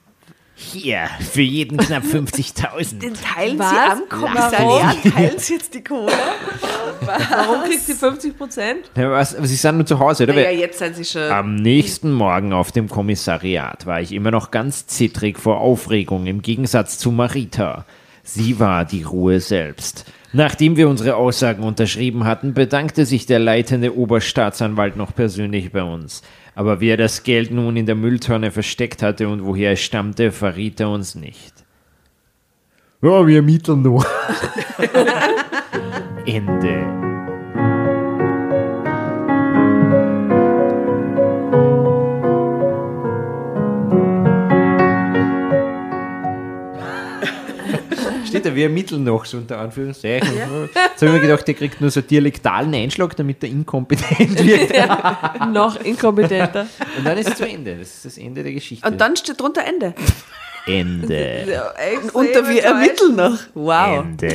Hier, für jeden knapp 50.000.
Den teilen
Was?
sie am Kommissariat, teilen sie jetzt die Kohle?
Warum kriegt sie 50 Prozent?
Ja, was, Sie sind nur zu Hause, oder?
Naja, jetzt sind sie schon.
Am nächsten Morgen auf dem Kommissariat war ich immer noch ganz zittrig vor Aufregung im Gegensatz zu Marita. Sie war die Ruhe selbst. Nachdem wir unsere Aussagen unterschrieben hatten, bedankte sich der leitende Oberstaatsanwalt noch persönlich bei uns. Aber wie er das Geld nun in der Mülltonne versteckt hatte und woher es stammte, verriet er uns nicht. Ja, wir ermitteln noch. Ende. Wir ermitteln noch, so unter Anführungszeichen. Jetzt habe ich mir gedacht, der kriegt nur so dialektalen Einschlag, damit er inkompetent wird.
Noch inkompetenter.
Und dann ist es zu Ende. Das ist das Ende der Geschichte.
Und dann steht drunter Ende.
Ende.
Unter wir ermitteln noch. Wow.
Ende.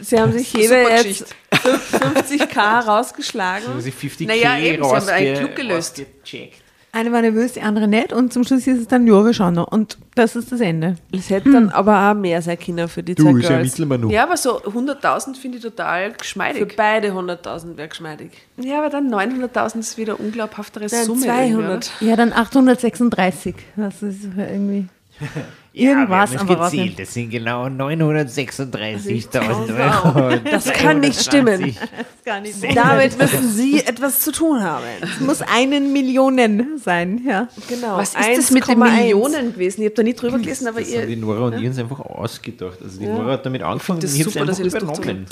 Sie haben sich jeder
Geschichte.
jetzt 50k rausgeschlagen.
Muss ich 50k
Naja, eben, sie haben einen Klug gelöst.
rausgecheckt.
Eine war nervös, die andere nicht und zum Schluss ist es dann, ja, wir schauen noch. Und das ist das Ende.
Es hätte dann aber auch mehr sein können für die zwei Girls.
wir noch.
Ja, aber so 100.000 finde ich total
Für
geschmeidig.
beide 100.000 wäre geschmeidig.
Ja, aber dann 900.000 ist wieder eine unglaubhaftere
Nein,
Summe.
200.
Ja, dann 836. Das ist irgendwie
Ja,
irgendwas
wir haben
aber
es gezählt. Das sind genau 936.000 Euro.
Das kann nicht stimmen.
320.
Gar nicht
Damit müssen Sie etwas zu tun haben.
Es muss einen Millionen sein, ja.
Genau.
Was ist das mit den
1,1?
Millionen gewesen? Ich habe da nie drüber gelesen, aber
Das haben die
ihr.
Nora und ich uns einfach ausgedacht. Also die Nora hat damit angefangen
das
und ich habe es
dass
einfach
ihr das
übernommen.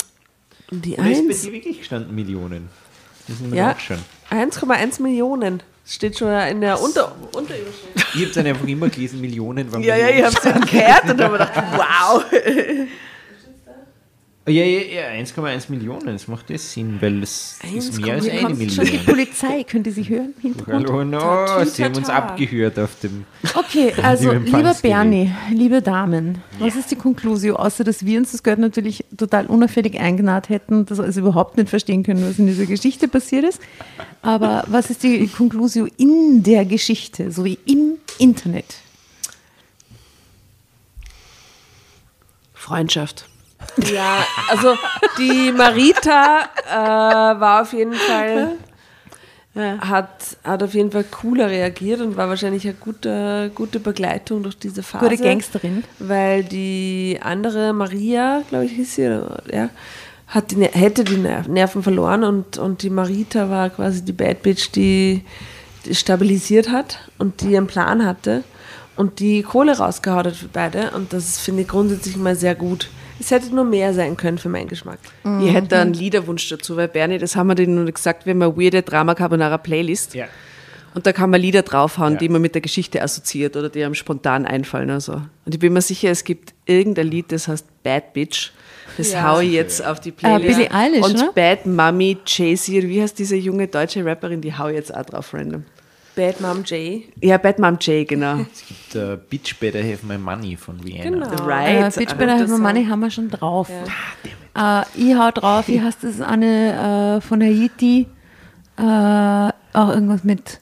Und die
Und ist bei
1?
dir wirklich gestanden Millionen. Das müssen wir
Ja.
nachschauen.
1,1 Millionen. Steht schon in der Unter Unterüberschrift.
Ich habe dann einfach immer gelesen, Millionen waren
Ja, ja, ich habe es gehört und habe gedacht, wow.
Oh, Ja, ja, ja, 1,1 Millionen, das macht das Sinn, weil es ist mehr als eine
schon die
Million.
Polizei, könnt ihr sie hören?
Hallo, no,
Tatütata.
sie haben uns abgehört auf dem.
Okay, also
Liebe
lieber. Bernie, liebe Damen, was ist die Konklusio? Außer dass wir uns das Geld natürlich total unauffällig eingenäht hätten, das also überhaupt nicht verstehen können, was in dieser Geschichte passiert ist. Aber was ist die Konklusio in der Geschichte, so wie im Internet?
Freundschaft.
Ja, also die Marita äh, war auf jeden Fall, hat, hat auf jeden Fall cooler reagiert und war wahrscheinlich eine gute, gute Begleitung durch diese Phase.
Gute Gangsterin.
Weil die andere Maria, glaube ich, hieß sie, ja, hat die, hätte die Ner- Nerven verloren und, und die Marita war quasi die Bad Bitch, die, die stabilisiert hat und die einen Plan hatte und die Kohle rausgehauen hat für beide. Und das finde ich grundsätzlich mal sehr gut. Es hätte nur mehr sein können für meinen Geschmack.
Ich hätte da einen Liederwunsch dazu, weil Bernie, das haben wir denen nur gesagt, wir haben eine weirde Drama Carbonara Playlist.
Ja.
Und da kann man Lieder draufhauen, die man mit der Geschichte assoziiert oder die einem spontan einfallen. Also. Und ich bin mir sicher, es gibt irgendein Lied, das heißt Bad Bitch. Das
Ja.
hau ich jetzt auf die Playlist.
Billie Eilish,
Und
oder?
Bad Mommy, Jay-Z, wie heißt diese junge deutsche Rapperin, die hau ich jetzt auch drauf random.
Bad Mom J.
Ja, Bad Mom Jay, genau.
Der Bitch Better Have My Money von Vienna.
Genau.
Right.
Äh, Bitch Better Have My Money haben wir schon drauf. Äh, ich hau drauf, wie heißt das eine äh, von Haiti? Äh, auch irgendwas mit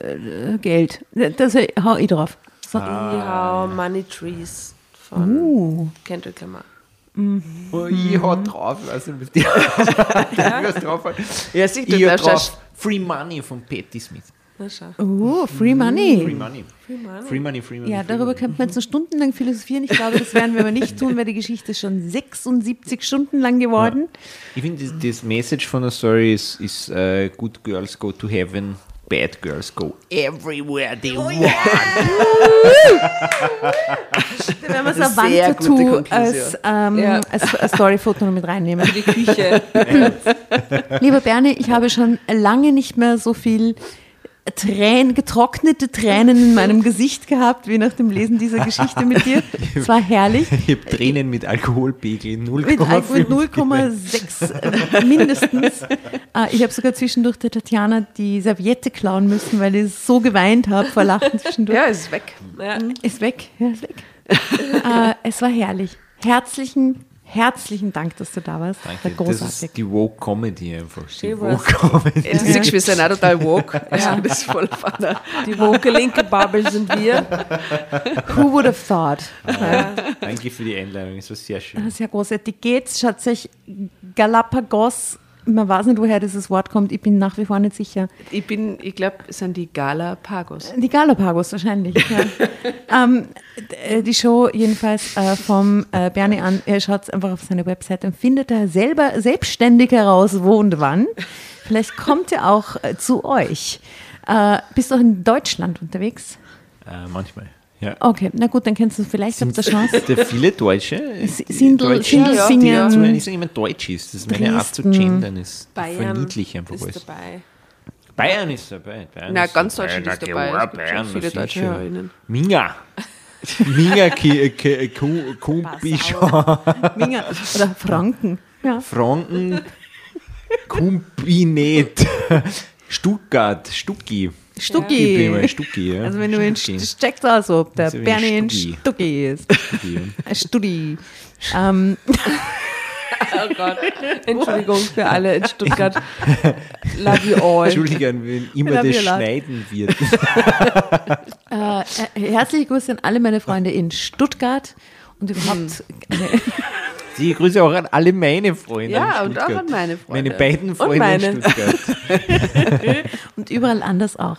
äh, Geld. Das hau ich drauf. So.
Ja, Money Trees von
Uh.
Kendrick Lamar.
Oh, ich hau drauf, ich weiß nicht, was die was drauf.
Ja, sieh, du
Ich hau drauf Free Money von Patti Smith.
Na schau.
Uh, Free Money.
Free Money. Free Money, Free Money.
Ja,
free
darüber
money.
könnte man jetzt noch stundenlang philosophieren. Ich glaube, das werden wir aber nicht tun, weil die Geschichte ist schon 76 Stunden lang geworden.
Ich finde, das, das Message von der Story ist, ist äh, Good Girls go to heaven, Bad Girls go everywhere they want.
Da werden wir Wandtattoo
gute Konklusion.
als, ähm,
Ja.
als, als Storyfoto noch mit reinnehmen.
Die Küche.
Lieber Bernie, ich habe schon lange nicht mehr so viel Tränen, getrocknete Tränen in meinem Gesicht gehabt, wie nach dem Lesen dieser Geschichte mit dir. Es war herrlich.
Ich habe Tränen mit Alkoholpegel
Mit
0,5.
mit 0,6 äh, mindestens. Äh, ich habe sogar zwischendurch der Tatjana die Serviette klauen müssen, weil ich so geweint habe vor Lachen zwischendurch.
Ja, ist weg.
Ja.
Ist weg, ja, ist weg. äh, es war herrlich. Herzlichen, herzlichen Dank, dass du da warst. War
Danke. Das
großartig.
ist die Woke Comedy einfach. Die Woke. Comedy.
Du siehst, wir sind auch total woke. Also das ist voll fun.
Die woke linke Bubble sind wir.
Who would have thought?
Danke für die Einladung, es war sehr schön.
Das ist ja großartig. Geht's, schaut sich Galapagos, man weiß nicht, woher dieses Wort kommt, ich bin nach wie vor nicht sicher.
Ich bin, ich glaube, es sind die Galapagos.
Die Galapagos wahrscheinlich. Ja. ähm, äh, die Show jedenfalls äh, vom äh, Bernie an, er schaut einfach auf seine Webseite und findet da selber selbstständig heraus, wo und wann. Vielleicht kommt er auch äh, zu euch. Äh, bist du auch in Deutschland unterwegs?
Äh, manchmal. Ja.
Okay, na gut, dann kennst du vielleicht auf der Chance.
Da viele Deutsche.
Sindel-
Deutsche,
Sindel
die
singen.
dazu eigentlich sagen, jemand Deutsch ist. Das ist meine Art zu gendern, ist
Bayern
verniedlich einfach
ist
alles.
dabei.
Bayern ist dabei. Bayern
Na,
ist
ganz. Deutschland ist dabei.
klar,
Es gibt schon
Bayern,
viele deutsche. Hörerinnen.
Minga. Minga, Ki- Ki- Ku- Kumpischa,
Minger oder Franken. Ja.
Franken, Kumpinet, Stuttgart, Stucki. Ich bin
Stucki.
immer Stucki, ja.
Also wenn du in
Stucki.
St- checkst aus, ob der
Also
Bernie in
Stucki.
Stucki ist.
Stucki.
Ein Studi. Ähm,
Oh Gott. Entschuldigung für alle in Stuttgart. Love you all.
Entschuldigung, wenn immer das schneiden wird.
äh, äh, herzliche Grüße an alle meine Freunde in Stuttgart und überhaupt
Die Grüße auch an alle meine Freunde.
Ja, und auch an meine Freunde.
Meine beiden Freunde
meine.
in Stuttgart.
und überall anders auch.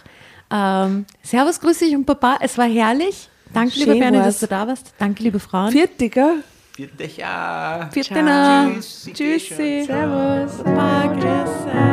Ähm, servus, grüß dich und Papa, es war herrlich. Danke, lieber
Schön
Bernie,
war's.
dass du da warst. Danke, liebe Frauen.
Viert, Digga.
Vierte Jahr.
Vierte Nacht.
Tschüss.
Tschüssi.
Servus.
Baba, grüß